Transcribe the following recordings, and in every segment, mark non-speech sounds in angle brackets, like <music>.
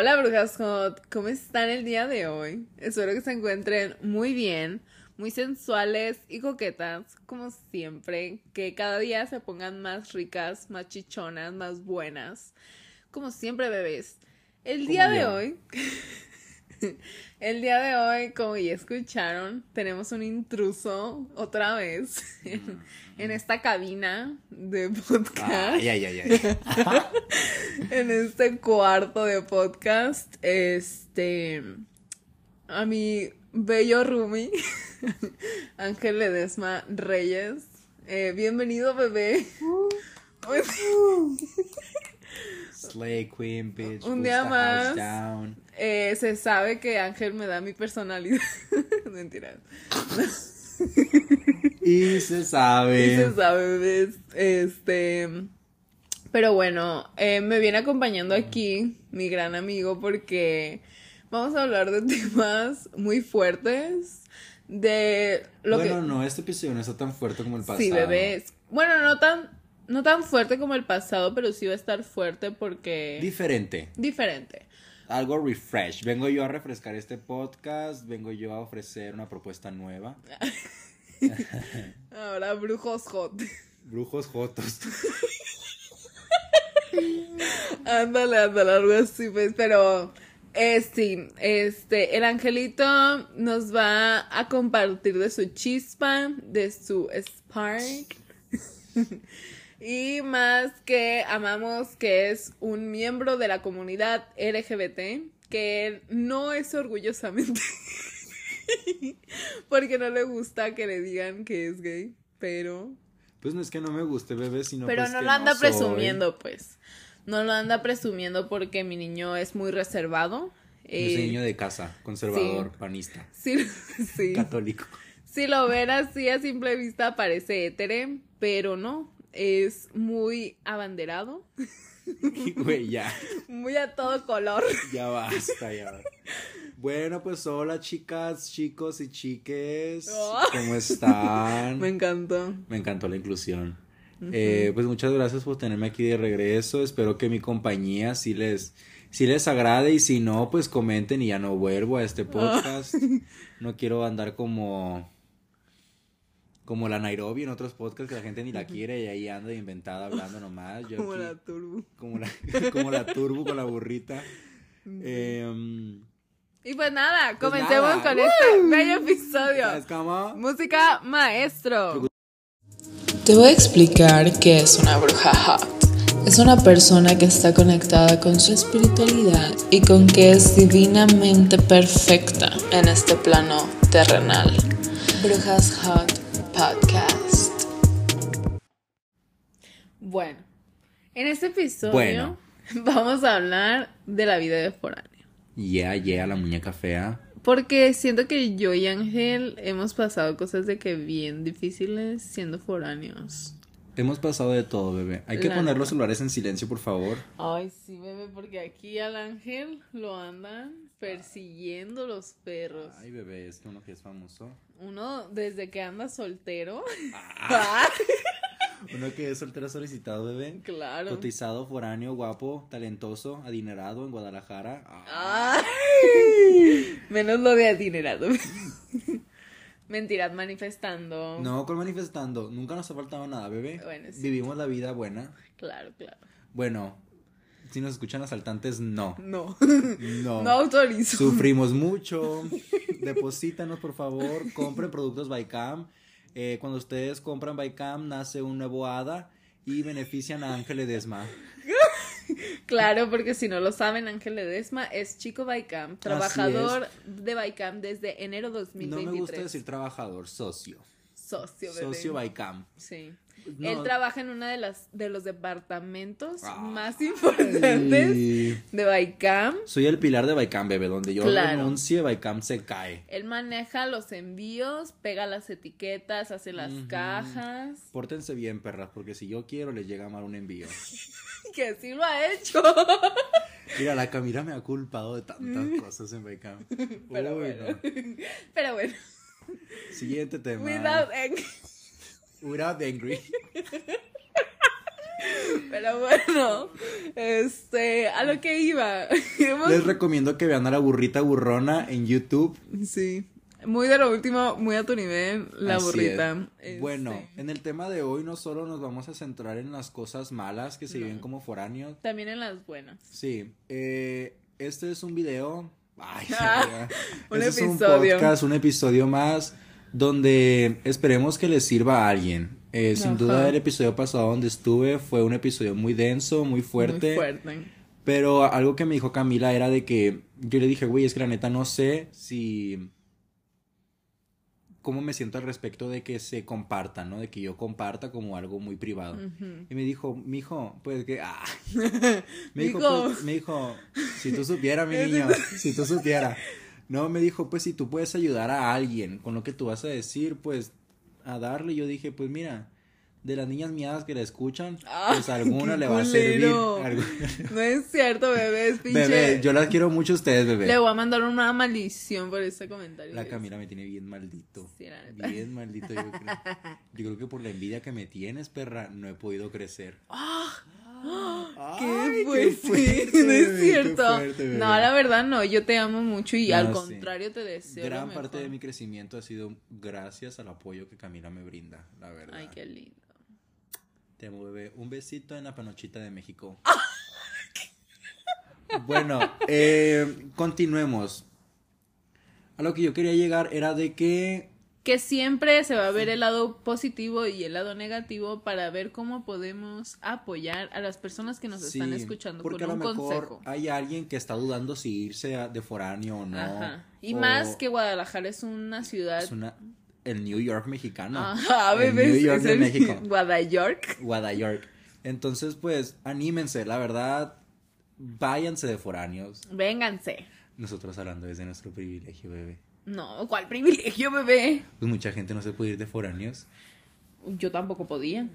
Hola brujas hot, ¿cómo están el día de hoy? Espero que se encuentren muy bien, muy sensuales y coquetas, como siempre, que cada día se pongan más ricas, más chichonas, más buenas, como siempre bebés. El día de hoy, <laughs> el día de hoy, como ya escucharon, tenemos un intruso otra vez en, en esta cabina de podcast. Ay, ay, ay, ay. <laughs> en este cuarto de podcast, este, a mi bello Rumi, <laughs> Ángel Ledesma Reyes. Eh, bienvenido, bebé. Pues, Slay Queen, bitch. Un día más. eh, se sabe que Ángel me da mi personalidad. <laughs> Mentira. Y se sabe. Y se sabe, bebés. Este. Pero bueno, eh, me viene acompañando aquí mi gran amigo porque vamos a hablar de <laughs> temas muy fuertes. De lo bueno, que. no, este episodio no está tan fuerte como el pasado. Sí, bebés. Bueno, no tan, no tan fuerte como el pasado, pero sí va a estar fuerte porque. Diferente. diferente. Algo refresh. Vengo yo a refrescar este podcast. Vengo yo a ofrecer una propuesta nueva. <laughs> Ahora, brujos hot. Brujos Jotos. <laughs> Ándale, ándale, algo así, pues, pero sí, este, el angelito nos va a compartir de su chispa, de su spark. <laughs> y más que amamos que es un miembro de la comunidad LGBT, que él no es orgullosamente, <laughs> porque no le gusta que le digan que es gay, pero Pues no es que no me guste, bebé, sino pero pues no que lo anda presumiendo, pues. No lo anda presumiendo porque mi niño es muy reservado. Soy Eh, niño de casa, conservador, sí. panista, <laughs> sí, sí. católico. Si lo ven así a simple vista parece hétere, pero no. Es muy abanderado, <laughs> Güey, ya. muy a todo color. Ya basta, ya basta. Bueno, pues hola chicas, chicos y chiques. Oh. ¿Cómo están? <laughs> Me encantó. Me encantó la inclusión. Eh, pues muchas gracias por tenerme aquí de regreso. Espero que mi compañía sí les, sí les agrade y si no, pues comenten y ya no vuelvo a este podcast. <laughs> No quiero andar como como la Nairobi en otros podcasts que la gente ni la quiere y ahí anda inventada hablando <laughs> nomás. Yo Como aquí- la turbo. como la, <laughs> como la turbo con la burrita. Em, Y pues nada, Pues comencemos nada. con este bello episodio. ¿Sabes cómo? Música maestro. Te voy a explicar qué es una bruja hot. Es una persona que está conectada con su espiritualidad y con que es divinamente perfecta en este plano terrenal. Brujas Hot Podcast. Bueno, en este episodio Bueno. <laughs> vamos a hablar de la vida de foráneo. Yeah, yeah, la muñeca fea. Porque siento que yo y Ángel hemos pasado cosas de que bien difíciles siendo foráneos. Hemos pasado de todo, bebé. Hay que La poner los celulares en silencio, por favor. Ay, sí, bebé, porque aquí al Ángel lo andan persiguiendo los perros. Ay, bebé, es que uno que es famoso. Uno desde que anda soltero. Ah. <laughs> <laughs> Uno que es soltero solicitado, bebé. claro. Cotizado, foráneo, guapo, talentoso, adinerado en Guadalajara. Ah. Ay, menos lo de adinerado. <laughs> Mentiras, manifestando. No, con manifestando. Nunca nos ha faltado nada, bebé. Bueno, sí. Vivimos la vida buena. Claro, claro. Bueno, si nos escuchan asaltantes, no. No. No. No autorizo. Sufrimos mucho. <laughs> Deposítanos, por favor. Compren productos Bycam. Eh, cuando ustedes compran Bycam, nace un nuevo hada y benefician a Ángel Edesma. <laughs> Claro, porque si no lo saben, Ángel Ledesma es chico Baicam, trabajador de Baicam desde enero No 2023. me gusta decir trabajador, socio. socio, bebé. Socio Bycam. Sí. No. Él trabaja en uno de las de los departamentos Ah. más importantes de Baicam. Soy el pilar de Bycam, bebé. Donde yo Claro. renuncie, Bycam se cae. Él maneja los envíos, pega las etiquetas, hace las cajas. Pórtense bien, perras, porque si yo quiero, les llega mal un envío. <laughs> Que así lo ha hecho. Mira, la Camila me ha culpado de tantas cosas en Bycam. <laughs> Pero Uy, bueno. no. <laughs> Pero bueno. Siguiente tema. Without Without angry. Pero bueno, este, a lo que iba. Les recomiendo que vean a la burrita burrona en YouTube. Sí. Muy de lo último, muy a tu nivel, la Así burrita. es. Este, Bueno, en el tema de hoy no solo nos vamos a centrar en las cosas malas que se No. viven como foráneos. También en las buenas. Sí, eh, este es un video. Ay, <laughs> Ah, un este es un episodio. podcast, un episodio más donde esperemos que les sirva a alguien. Eh, sin duda el episodio pasado donde estuve fue un episodio muy denso, muy fuerte. Muy fuerte. Pero algo que me dijo Camila era de que yo le dije, güey, es que la neta no sé si... cómo me siento al respecto de que se comparta, ¿no? De que yo comparta como algo muy privado. Y me dijo, mijo, pues que... Ah. <laughs> Me dijo, pues, me dijo, si tú supieras, mi <laughs> niño, si tú supieras. No, me dijo, pues si tú puedes ayudar a alguien con lo que tú vas a decir, pues a darle. Yo dije, pues mira, de las niñas miadas que la escuchan, Ah, pues alguna le va a servir. Alguna- <laughs> No es cierto, <laughs> bebé, es pinche. Bebé, yo las quiero mucho a ustedes, bebé. Le voy a mandar una maldición por este comentario. La Camila me tiene bien maldito. Sí, la neta. Bien <laughs> maldito, yo creo. Yo creo que por la envidia que me tienes, perra, no he podido crecer. ¿Qué Ay, pues fuerte, sí, <laughs> no es cierto. fuerte, no, la verdad no, yo te amo mucho y No, al sí. contrario te deseo. lo Gran mejor. parte de mi crecimiento ha sido gracias al apoyo que Camila me brinda, la verdad. Ay, qué lindo. Te amo, bebé. Un besito en la panochita de México. <laughs> bueno, eh, continuemos. A lo que yo quería llegar era de que Que siempre se va a ver el lado positivo y el lado negativo para ver cómo podemos apoyar a las personas que nos están escuchando porque con a un lo mejor consejo. hay alguien que está dudando si irse de foráneo o no. Ajá. Y o más que Guadalajara es una ciudad. es una el New York mexicano. Ajá, el bebé, New York es de el México. <laughs> Guadayork. Guadayork. Entonces, pues, anímense, la verdad, váyanse de foráneos. Vénganse. Nosotros hablando desde nuestro privilegio, bebé. No, ¿cuál privilegio, bebé? Pues mucha gente no se puede ir de foráneos. Yo tampoco podía.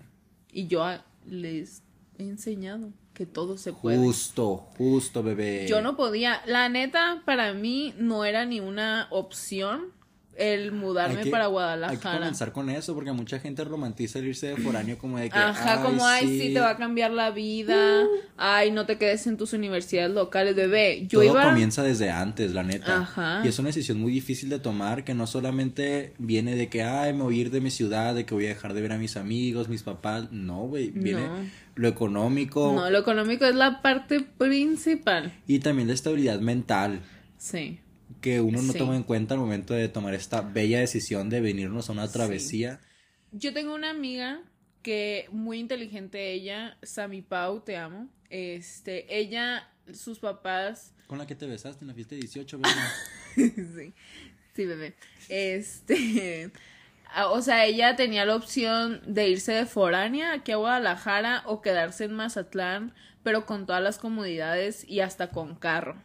Y yo les he enseñado que todo se puede. Justo, justo, bebé. Yo no podía. La neta, para mí no era ni una opción el mudarme que- para Hay que Guadalajara. comenzar con eso, porque mucha gente romantiza el irse de foráneo como de que. Ajá, como, ay, sí. te va a cambiar la vida. Ay, no te quedes en tus universidades locales, bebé. Yo Todo iba. comienza desde antes, la neta. Ajá. Y es una decisión muy difícil de tomar, que no solamente viene de que, ay, me voy a ir de mi ciudad, de que voy a dejar de ver a mis amigos, mis papás. No, güey. Viene No. lo económico No, lo económico es la parte principal. y también la estabilidad mental. Sí. Que uno no Sí. toma en cuenta al momento de tomar esta bella decisión de venirnos a una travesía. Yo tengo una amiga que muy inteligente ella, Sami Pau, te amo. Este, ella, sus papás Con la que te besaste en la fiesta de 18, ¿verdad? <laughs> sí, sí, bebé. Este, o sea, ella tenía la opción de irse de foránea aquí a Guadalajara o quedarse en Mazatlán, pero con todas las comodidades y hasta con carro.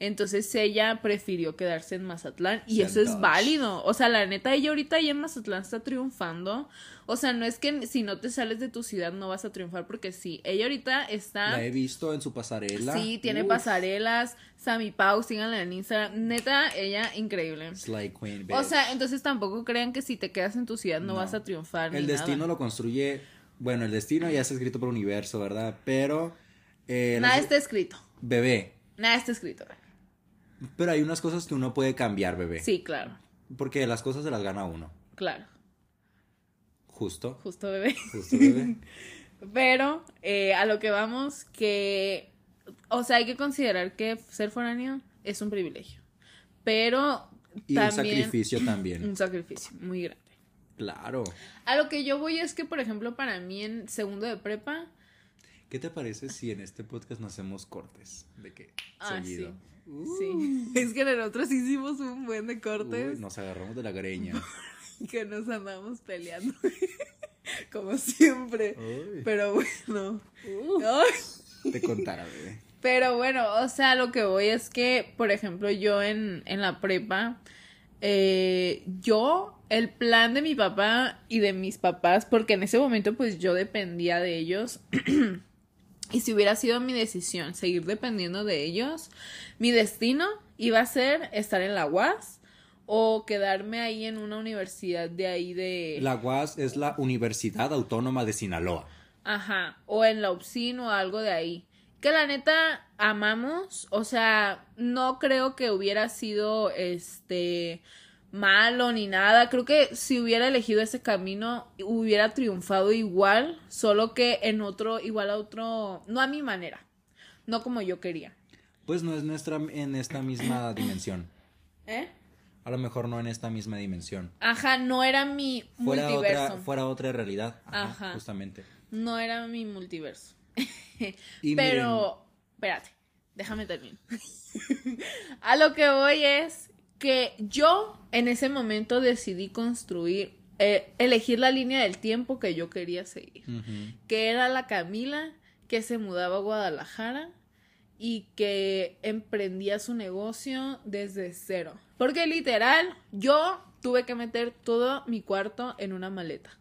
Entonces ella prefirió quedarse en Mazatlán y eso es válido. O sea, la neta, ella ahorita ahí en Mazatlán está triunfando. O sea, no es que si no te sales de tu ciudad no vas a triunfar porque sí. Ella ahorita está... La he visto en su pasarela. Sí, tiene Uf, pasarelas. Sammy Pau, síganla en Instagram. Neta, ella increíble. Slay Queen, O sea, entonces tampoco crean que si te quedas en tu ciudad no, No. vas a triunfar. el ni destino nada. lo construye. Bueno, el destino ya está escrito por universo, ¿verdad? Pero. eh, Nada está escrito. Bebé. Nada está escrito. Pero hay unas cosas que uno puede cambiar, bebé. Sí, claro. Porque las cosas se las gana uno. Claro. Justo. Justo, bebé. Justo, bebé. <laughs> Pero eh, a lo que vamos, que. O sea, hay que considerar que ser foráneo es un privilegio. Pero Y un sacrificio <clears throat> también. Un sacrificio muy grande. Claro. A lo que yo voy es que, por ejemplo, para mí en segundo de prepa. ¿Qué te parece si en este podcast no hacemos cortes? De que Ah, seguido. Sí. Es que nosotros hicimos un buen de Uy, cortes nos agarramos de la greña. <laughs> que nos andamos peleando. <laughs> Como siempre. Uy, Pero bueno. Te contara, bebé. Pero bueno, o sea, lo que voy es que, por ejemplo, yo en, en la prepa, eh, yo, el plan de mi papá y de mis papás, porque en ese momento pues yo dependía de ellos, <clears throat> y si hubiera sido mi decisión seguir dependiendo de ellos, mi destino iba a ser estar en la UAS o quedarme ahí en una universidad de ahí de... La UAS es la Universidad Autónoma de Sinaloa. Ajá, o en la UPSIN o algo de ahí. Que la neta amamos, o sea, no creo que hubiera sido este malo ni nada. Creo que si hubiera elegido ese camino hubiera triunfado igual, solo que en otro, igual a otro, no a mi manera, no como yo quería. Pues no es nuestra en esta misma <coughs> dimensión. ¿Eh? A lo mejor no en esta misma dimensión. Ajá, no era mi Fuera multiverso. otra, fuera otra realidad. Ajá, Ajá. Justamente. No era mi multiverso. <laughs> Y Pero, espérate, déjame terminar. <laughs> a lo que voy es que yo en ese momento decidí construir, eh, elegir la línea del tiempo que yo quería seguir. Que era la Camila que se mudaba a Guadalajara y que emprendía su negocio desde cero. Porque literal, yo tuve que meter todo mi cuarto en una maleta.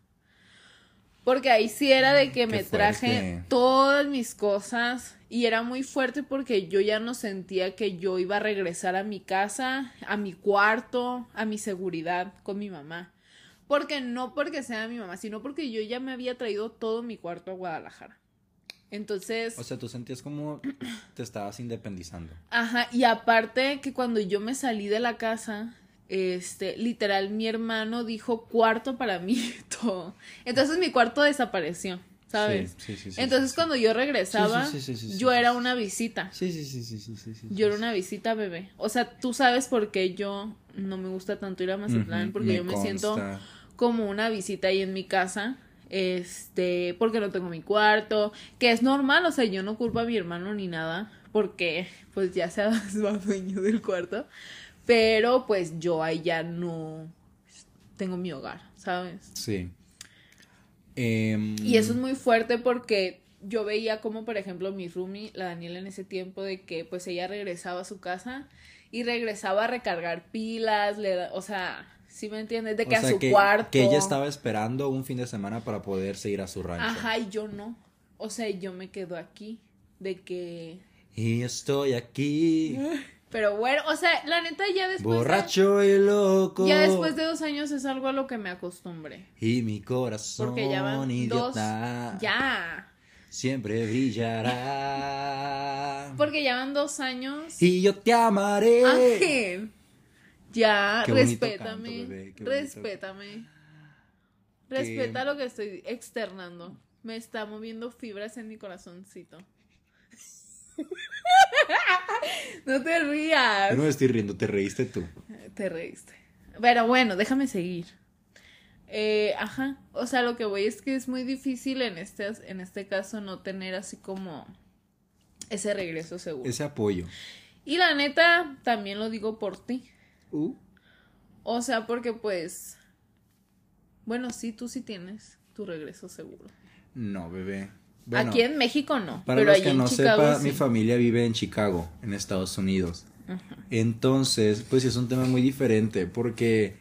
Porque ahí sí era de que Qué me traje fuerte. todas mis cosas y era muy fuerte porque yo ya no sentía que yo iba a regresar a mi casa, a mi cuarto, a mi seguridad con mi mamá. Porque no porque sea mi mamá, sino porque yo ya me había traído todo mi cuarto a Guadalajara. Entonces, O sea, tú sentías como te estabas independizando. Ajá, y aparte que cuando yo me salí de la casa, este, literal, mi hermano dijo cuarto para mí, todo. Entonces mi cuarto desapareció, ¿sabes? Sí, sí, sí, Entonces cuando yo regresaba, yo era una visita. Sí, sí, sí, sí, sí. Yo era una visita bebé. O sea, tú sabes por qué yo no me gusta tanto ir a Mazatlán, Ujú, porque me yo me siento como una visita ahí en mi casa. Este, porque no tengo mi cuarto, que es normal, o sea, yo no culpo a mi hermano ni nada, porque pues ya se ha dueño del cuarto, pero pues yo ahí ya no tengo mi hogar, ¿sabes? Sí. Em, Y eso es muy fuerte porque yo veía como, por ejemplo, mi roomie, la Daniela en ese tiempo, de que pues ella regresaba a su casa y regresaba a recargar pilas, le da, o sea, ¿sí me entiendes? De o que sea, a su que, cuarto. que ella estaba esperando un fin de semana para poderse ir a su rancho. Ajá, y yo no. O sea, yo me quedo aquí. De que. Y estoy aquí, <laughs> Pero bueno, o sea, la neta ya después. de- borracho y loco. ya después de dos años es algo a lo que me acostumbré. Y mi corazón Porque ya van dos. idiota Ya. siempre brillará. Porque ya van dos años. Y yo te amaré. Ángel. Ya, Qué respétame. canto, bebé, qué bonito. respétame. Respeta lo que estoy externando. Me está moviendo fibras en mi corazoncito. <laughs> no te rías. Yo no me estoy riendo, te reíste tú. Te reíste. Pero bueno, déjame seguir. Eh, ajá. O sea, lo que voy es que es muy difícil en este, en este caso no tener así como ese regreso seguro. Ese apoyo. Y la neta, también lo digo por ti. Uh, O sea, porque pues. Bueno, sí, tú sí tienes tu regreso seguro. no, bebé. Bueno, Aquí en México no. Para pero los que en no Chicago sí. mi familia vive en Chicago, en Estados Unidos. Entonces, pues sí es un tema muy diferente porque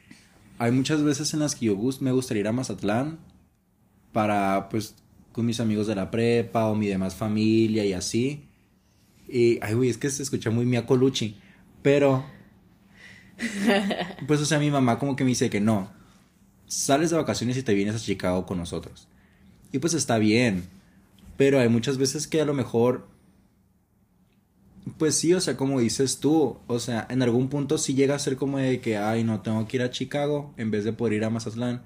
hay muchas veces en las que yo me gustaría ir a Mazatlán para, pues, con mis amigos de la prepa o mi demás familia y así. Y, ay, güey, es que se escucha muy miacoluchi. Pero, <laughs> pues, o sea, mi mamá como que me dice que no. Sales de vacaciones y te vienes a Chicago con nosotros. Y pues está bien. Pero hay muchas veces que a lo mejor. Pues sí, o sea, como dices tú, o sea, en algún punto sí llega a ser como de que, ay, no, tengo que ir a Chicago en vez de poder ir a Mazatlán.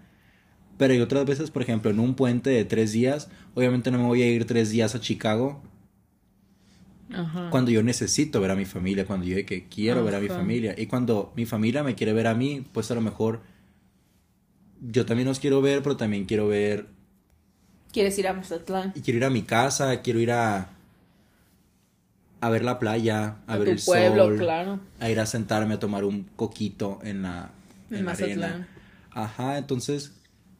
Pero hay otras veces, por ejemplo, en un puente de tres días, obviamente no me voy a ir tres días a Chicago Ajá. cuando yo necesito ver a mi familia, cuando yo que quiero ver a mi familia. Y cuando mi familia me quiere ver a mí, pues a lo mejor yo también los quiero ver, pero también quiero ver ¿Quieres ir a Mazatlán? y quiero ir a mi casa, quiero ir a a ver la playa, a, A ver tu el pueblo, sol, claro. a ir a sentarme a tomar un coquito en la, En en la arena. Mazatlán. Ajá, entonces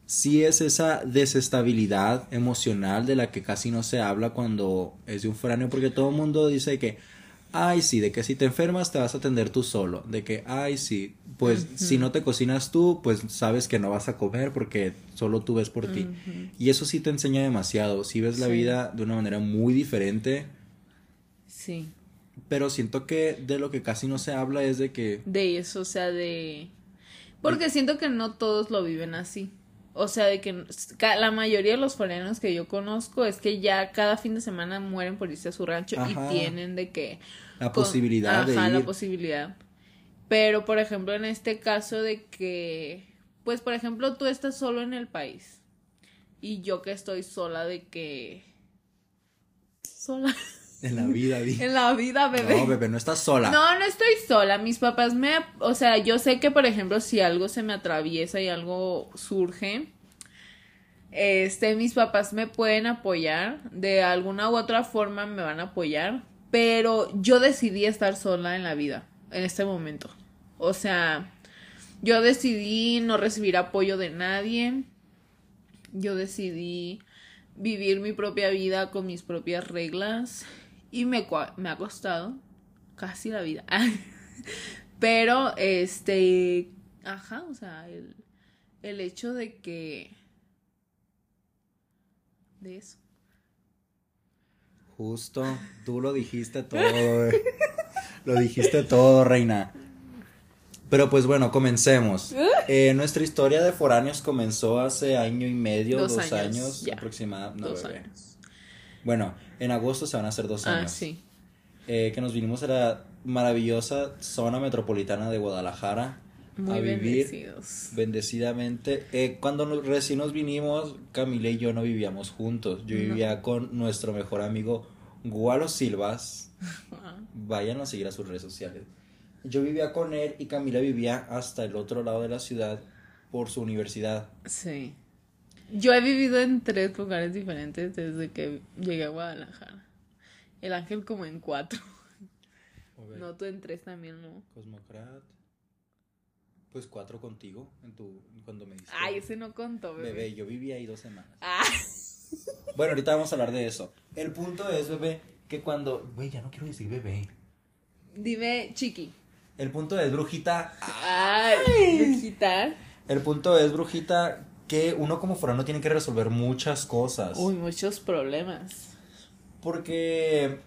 sí es esa desestabilidad emocional de la que casi no se habla cuando es de un foráneo, porque todo el mundo dice que, ay, sí, de que si te enfermas te vas a atender tú solo, de que, ay, sí, pues si no te cocinas tú, pues sabes que no vas a comer porque solo tú ves por ti. Y eso sí te enseña demasiado, si ves la vida de una manera muy diferente, Sí. pero siento que de lo que casi no se habla es de que... De eso, o sea, de. Porque siento que no todos lo viven así. O sea, de que la mayoría de los foreanos que yo conozco es que ya cada fin de semana mueren por irse a su rancho Ajá. y tienen de que... La con- posibilidad de Ajá, la ir. posibilidad. Pero, por ejemplo, en este caso de que, pues, por ejemplo, tú estás solo en el país y yo que estoy sola de que... Sola <laughs> En la vida, di. en la vida, bebé. No, bebé, no estás sola. No, no estoy sola. Mis papás me, o sea, yo sé que por ejemplo si algo se me atraviesa y algo surge, este, mis papás me pueden apoyar, de alguna u otra forma me van a apoyar, pero yo decidí estar sola en la vida en este momento. O sea, yo decidí no recibir apoyo de nadie. Yo decidí vivir mi propia vida con mis propias reglas y me, ha costado casi la vida. <laughs> Pero, este, ajá, o sea, el, el hecho de que... De eso. Justo, tú lo dijiste todo. Lo dijiste todo, reina. Pero pues bueno, comencemos. Eh, nuestra historia de foráneos comenzó hace año y medio, Dos dos, años, años, aproximadamente. No, Dos bebé. años. Bueno, en agosto se van a hacer dos Ah, años. sí. Eh, que nos vinimos a la maravillosa zona metropolitana de Guadalajara Muy a vivir bendecidos. bendecidamente. Eh, cuando nos- recién nos vinimos, Camila y yo no vivíamos juntos. Yo No. vivía con nuestro mejor amigo Gualo Silvas. Ah, <laughs> Vayan a seguir a sus redes sociales. Yo vivía con él y Camila vivía hasta el otro lado de la ciudad por su universidad. Sí. Yo he vivido en tres lugares diferentes desde que llegué a Guadalajara. El ángel como en cuatro. No, tú en tres también, ¿no? Cosmocrat. Pues cuatro contigo en tu, cuando me diste. Ay, ese no contó, bebé. Bebé, yo viví ahí dos semanas. Ah, <laughs> Bueno, ahorita vamos a hablar de eso. El punto es, bebé, que cuando... Güey, ya no quiero decir bebé. dime, chiqui. El punto es, brujita... Ay, brujita. El punto es, brujita, que uno como forano tiene que resolver muchas cosas. Uy, muchos problemas. Porque...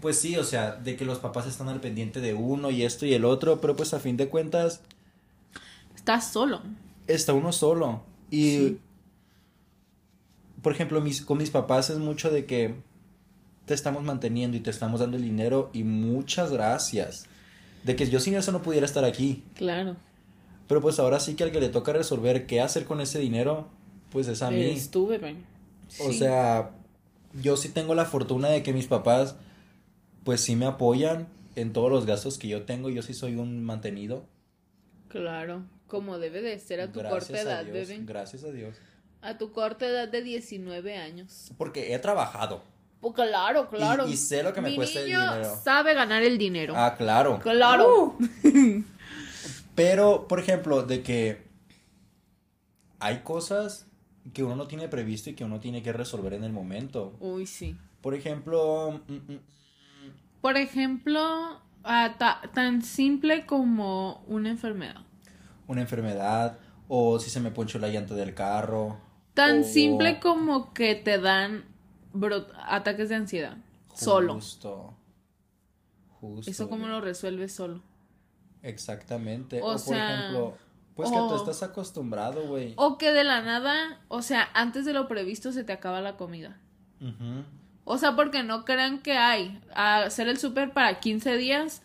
Pues sí, o sea, de que los papás están al pendiente de uno y esto y el otro, pero pues a fin de cuentas Estás solo. está uno solo. Y, Sí. por ejemplo, mis, con mis papás es mucho de que te estamos manteniendo y te estamos dando el dinero y muchas gracias. De que yo sin eso no pudiera estar aquí. Claro. Pero pues ahora sí que al que le toca resolver qué hacer con ese dinero, pues es a mí. Bebé. O Sí. sea, yo sí tengo la fortuna de que mis papás, pues sí me apoyan en todos los gastos que yo tengo. Yo sí soy un mantenido. Claro. Como debe de ser a tu Gracias corta a edad, Dios, bebé. Gracias a Dios. A tu corta edad de 19 años. Porque he trabajado. Pues claro, claro. y sé lo que me Mi cuesta el niño dinero. sabe ganar el dinero. Ah, claro. Claro. <laughs> Pero, por ejemplo, de que hay cosas que uno no tiene previsto y que uno tiene que resolver en el momento. Uy, sí. Por ejemplo, mm, mm, Por ejemplo, ah, ta- tan simple como una enfermedad. una enfermedad o si se me ponchó la llanta del carro. Tan o- simple como que te dan bro- ataques de ansiedad. Solo. Justo. Justo. Eso bebé. lo resuelves solo. Exactamente. O O, por sea, ejemplo, pues que tú estás acostumbrado, güey. O que de la nada, o sea, antes de lo previsto se te acaba la comida. O sea, porque no crean que hay. Hacer el súper para 15 días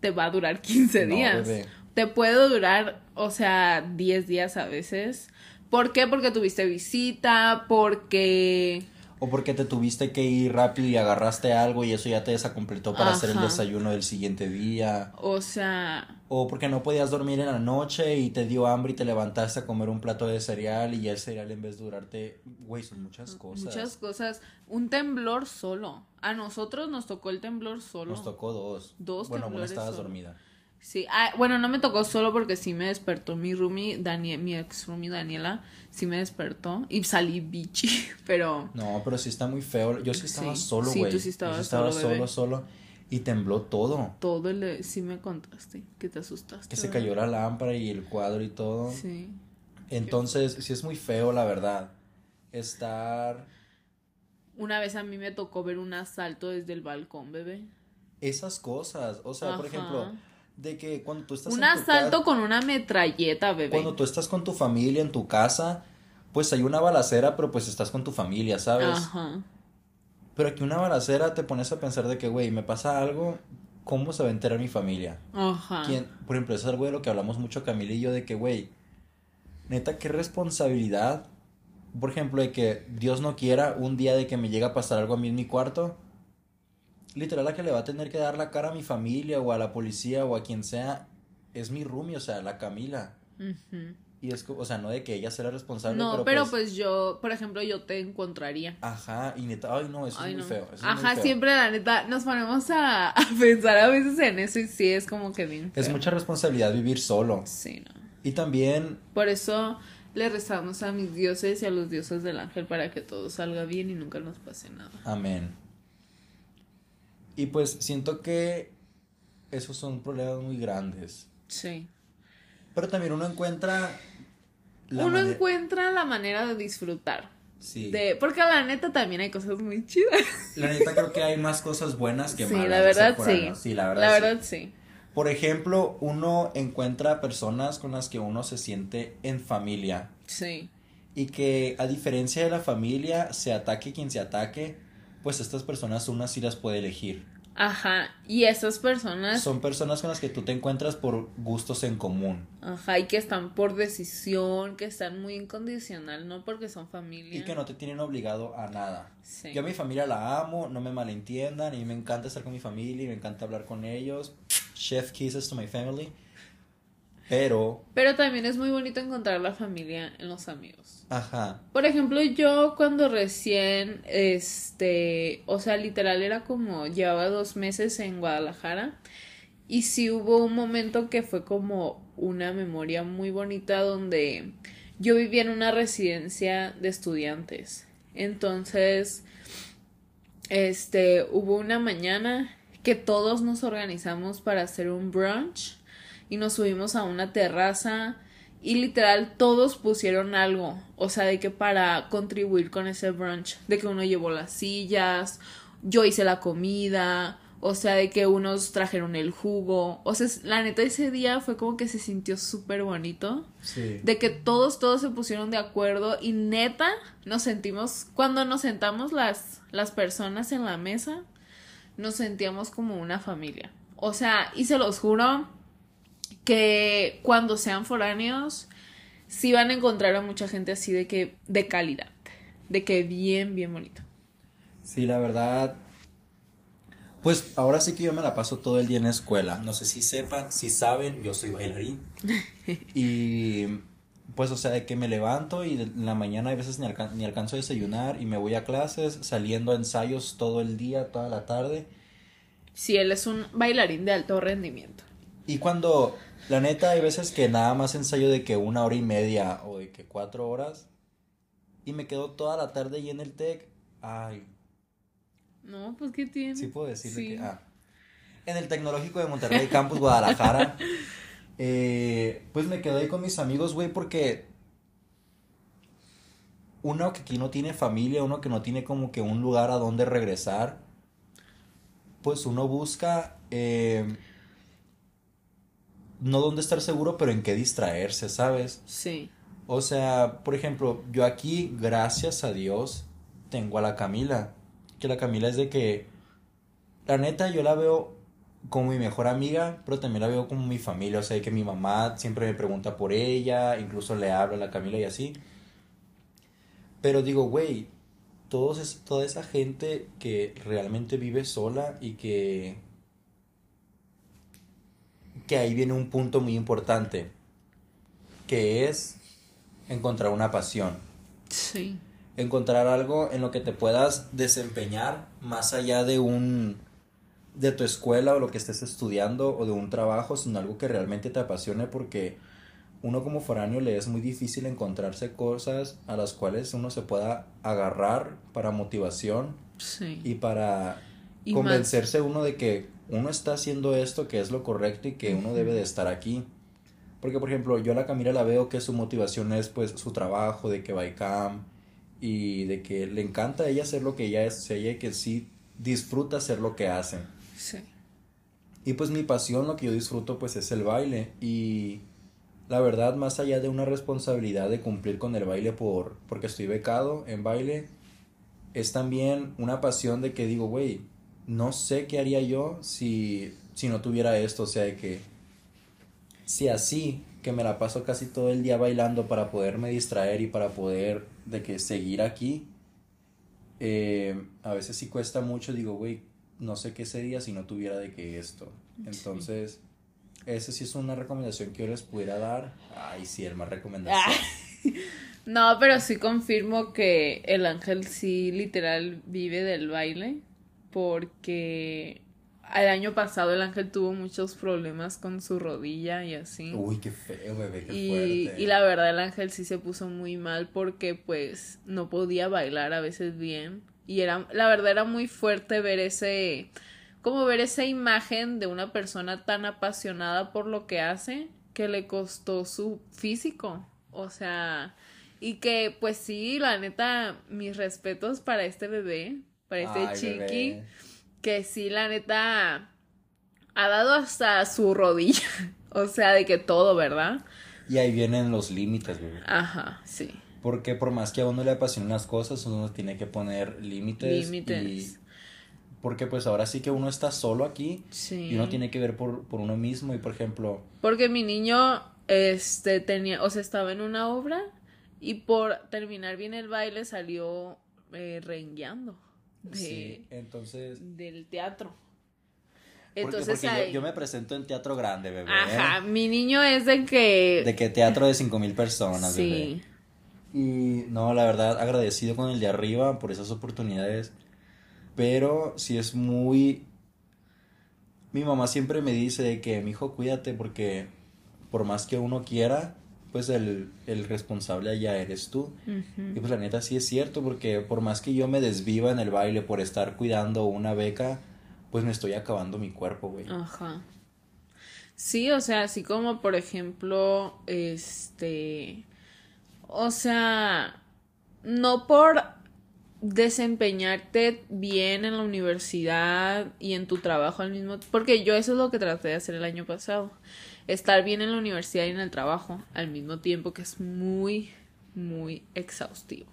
te va a durar 15 No, días. bebé. Te puede durar, o sea, 10 días a veces. ¿Por qué? Porque tuviste visita, porque... O porque te tuviste que ir rápido y agarraste algo y eso ya te desacompletó para hacer el Ajá. desayuno del siguiente día. O sea, O porque no podías dormir en la noche y te dio hambre y te levantaste a comer un plato de cereal y el cereal en vez de durarte, güey, son muchas cosas. muchas cosas. Un temblor solo. A nosotros nos tocó el temblor solo. Nos tocó dos. Dos Bueno, bueno, temblores estabas solo. dormida. Sí, ah, bueno, no me tocó solo porque sí me despertó mi roomie, Danie- mi ex roomie Daniela, sí me despertó y salí bichi, <laughs> pero No, pero sí está muy feo. Yo sí estaba Sí, solo, sí, güey. tú sí estabas Yo estaba solo, solo, solo. Y tembló todo. todo el... Sí me contaste que te asustaste. Que se ¿verdad? cayó la lámpara y el cuadro y todo. Sí. Entonces, sí es muy feo, la verdad. Estar... Una vez a mí me tocó ver un asalto desde el balcón, bebé. Esas cosas. O sea, por ejemplo, de que cuando tú estás Un en tu asalto casa- con una metralleta, bebé. cuando tú estás con tu familia en tu casa, pues hay una balacera, pero pues estás con tu familia, ¿sabes? Ajá. Pero aquí una balacera te pones a pensar de que, güey, me pasa algo, ¿cómo se va a enterar mi familia? Ajá. ¿Quién? Por ejemplo, eso es algo de lo que hablamos mucho Camila y yo, de que, güey, neta, qué responsabilidad. Por ejemplo, de que Dios no quiera un día de que me llegue a pasar algo a mí en mi cuarto. Literal, la que le va a tener que dar la cara a mi familia o a la policía o a quien sea es mi roomie, o sea, la Camila. Y es, o sea, no de que ella sea la responsable, No, pero, pues, yo, por ejemplo, yo te encontraría. Ajá, y neta, ay no, eso Ay, es muy feo. eso es muy Ajá, feo. siempre la neta nos ponemos a, <laughs> a pensar a veces en eso y sí es como que bien. Es mucha responsabilidad vivir solo. Sí, no. Y también, Por eso le rezamos a mis dioses y a los dioses del ángel para que todo salga bien y nunca nos pase nada. amén. Y pues siento que esos son problemas muy grandes. Sí. Pero también uno encuentra la Uno encuentra la manera de disfrutar. Sí. De, porque la neta también hay cosas muy chidas. La neta creo que hay más cosas buenas que Sí, malas. la verdad sí. Sí, la verdad. La sí. verdad sí. Por ejemplo, uno encuentra personas con las que uno se siente en familia. Sí. Y que a diferencia de la familia, se ataque quien se ataque, pues estas personas una sí las puede elegir. Ajá. Y esas personas, Son personas con las que tú te encuentras por gustos en común. ajá, y que están por decisión, que están muy incondicional, no porque son familia. Y que no te tienen obligado a nada. Sí. Yo a mi familia la amo, no me malentiendan, y me encanta estar con mi familia y me encanta hablar con ellos. Chef kisses to my family. Pero, Pero también es muy bonito encontrar la familia en los amigos. ajá, Por ejemplo, yo cuando recién, este, o sea, literal era como, llevaba dos meses en Guadalajara y sí hubo un momento que fue como una memoria muy bonita donde yo vivía en una residencia de estudiantes. Entonces, este, hubo una mañana que todos nos organizamos para hacer un brunch y nos subimos a una terraza y literal todos pusieron algo, o sea, de que para contribuir con ese brunch, de que uno llevó las sillas, yo hice la comida, o sea, de que unos trajeron el jugo, o sea, la neta ese día fue como que se sintió súper bonito, sí. de que todos, todos se pusieron de acuerdo y neta nos sentimos, cuando nos sentamos las, las personas en la mesa, nos sentíamos como una familia. O sea, y se los juro que cuando sean foráneos, sí van a encontrar a mucha gente así de que, de calidad, de que bien, bien bonito. Sí, la verdad. Pues ahora sí que yo me la paso todo el día en la escuela. No sé si sepan, si saben, yo soy bailarín. <laughs> y pues, o sea, de que me levanto y en la mañana a veces ni, alcan- ni alcanzo a desayunar y me voy a clases, saliendo a ensayos todo el día, toda la tarde. Sí, él es un bailarín de alto rendimiento. Y cuando, la neta, hay veces que nada más ensayo de que una hora y media o de que cuatro horas y me quedo toda la tarde ahí en el TEC. Ay, No, pues ¿qué tiene? Sí puedo decirle Sí. que... Ah, en el Tecnológico de Monterrey, Campus Guadalajara. <laughs> eh, pues me quedé ahí con mis amigos, güey, porque... Uno que aquí no tiene familia, uno que no tiene como que un lugar a donde regresar. Pues uno busca... eh, no dónde estar seguro, pero en qué distraerse, ¿sabes? Sí. O sea, por ejemplo, yo aquí, gracias a Dios, tengo a la Camila. Que la Camila es de que, la neta, yo la veo como mi mejor amiga, pero también la veo como mi familia. O sea, que mi mamá siempre me pregunta por ella, incluso le hablo a la Camila y así. Pero digo, güey, toda esa gente que realmente vive sola y que... Que ahí viene un punto muy importante, que es encontrar una pasión, Sí. encontrar algo en lo que te puedas desempeñar más allá de un de tu escuela o lo que estés estudiando o de un trabajo, sino algo que realmente te apasione porque uno como foráneo le es muy difícil encontrarse cosas a las cuales uno se pueda agarrar para motivación Sí. y para Y convencerse uno de que uno está haciendo esto que es lo correcto y que uno debe de estar aquí. Porque, por ejemplo, yo a la Camila la veo que su motivación es pues su trabajo, de que va a ICAM y de que le encanta a ella hacer lo que ella es, o sea, ella que sí disfruta hacer lo que hace. Sí. Y pues mi pasión, lo que yo disfruto, pues es el baile. Y la verdad, más allá de una responsabilidad de cumplir con el baile por, porque estoy becado en baile, es también una pasión de que digo, güey, no sé qué haría yo si, si no tuviera esto. O sea, de que si así, que me la paso casi todo el día bailando para poderme distraer y para poder de que seguir aquí, eh, a veces sí cuesta mucho, digo, güey, no sé qué sería si no tuviera de que esto. Entonces, esa sí es una recomendación que yo les pudiera dar. Ay, sí, el más recomendación. <laughs> no, pero sí confirmo que el ángel sí literal vive del baile porque el año pasado el ángel tuvo muchos problemas con su rodilla y así. Uy, qué feo, bebé, qué y, fuerte. Y la verdad el ángel sí se puso muy mal porque pues no podía bailar a veces bien. Y era, la verdad era muy fuerte ver ese, como ver esa imagen de una persona tan apasionada por lo que hace que le costó su físico. O sea, y que pues sí, la neta, mis respetos para este bebé, para este Ay, chiqui, bebé. que sí, la neta, ha dado hasta su rodilla. <laughs> O sea, de que todo, ¿verdad? Y ahí vienen los límites, bebé. Ajá, sí. Porque por más que a uno le apasionen las cosas, uno tiene que poner límites. Límites. Y porque pues ahora sí que uno está solo aquí Sí. y uno tiene que ver por, por uno mismo. Y por ejemplo, Porque mi niño, este, tenía, o sea, estaba en una obra y por terminar bien el baile salió eh, rengueando de, sí, entonces... del teatro. Porque, Entonces porque yo- yo, me presento en teatro grande, bebé. Ajá, mi niño es de que... De que teatro de cinco mil personas, bebé. sí, Y no, la verdad, agradecido con el de arriba por esas oportunidades. Pero sí es muy... Mi mamá siempre me dice de que, mi hijo, cuídate porque por más que uno quiera, pues el, el responsable allá eres tú. Y pues la neta sí es cierto porque por más que yo me desviva en el baile por estar cuidando una beca, pues me estoy acabando mi cuerpo, güey. ajá. Sí, o sea, así como por ejemplo, este, o sea, no por desempeñarte bien en la universidad y en tu trabajo al mismo porque yo eso es lo que traté de hacer el año pasado estar bien en la universidad y en el trabajo al mismo tiempo que es muy muy exhaustivo.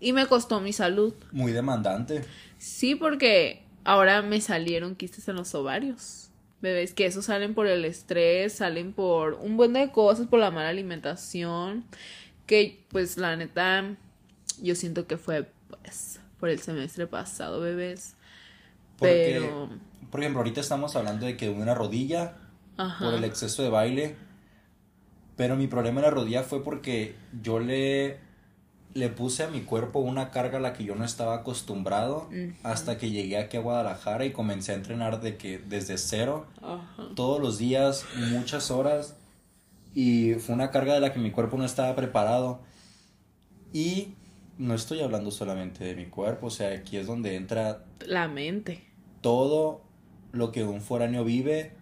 Y me costó mi salud. Muy demandante. sí porque ahora me salieron quistes en los ovarios. Bebés que esos salen por el estrés salen por un buen de cosas por la mala alimentación que pues la neta yo siento que fue pues por el semestre pasado bebés. Porque, pero por ejemplo, ahorita estamos hablando de que una rodilla ajá por el exceso de baile. Pero mi problema en la rodilla fue porque yo le, le puse a mi cuerpo una carga a la que yo no estaba acostumbrado hasta que llegué aquí a Guadalajara y comencé a entrenar de que desde cero, todos los días, muchas horas. Y fue una carga de la que mi cuerpo no estaba preparado. Y no estoy hablando solamente de mi cuerpo, o sea, aquí es donde entra la mente todo lo que un foráneo vive,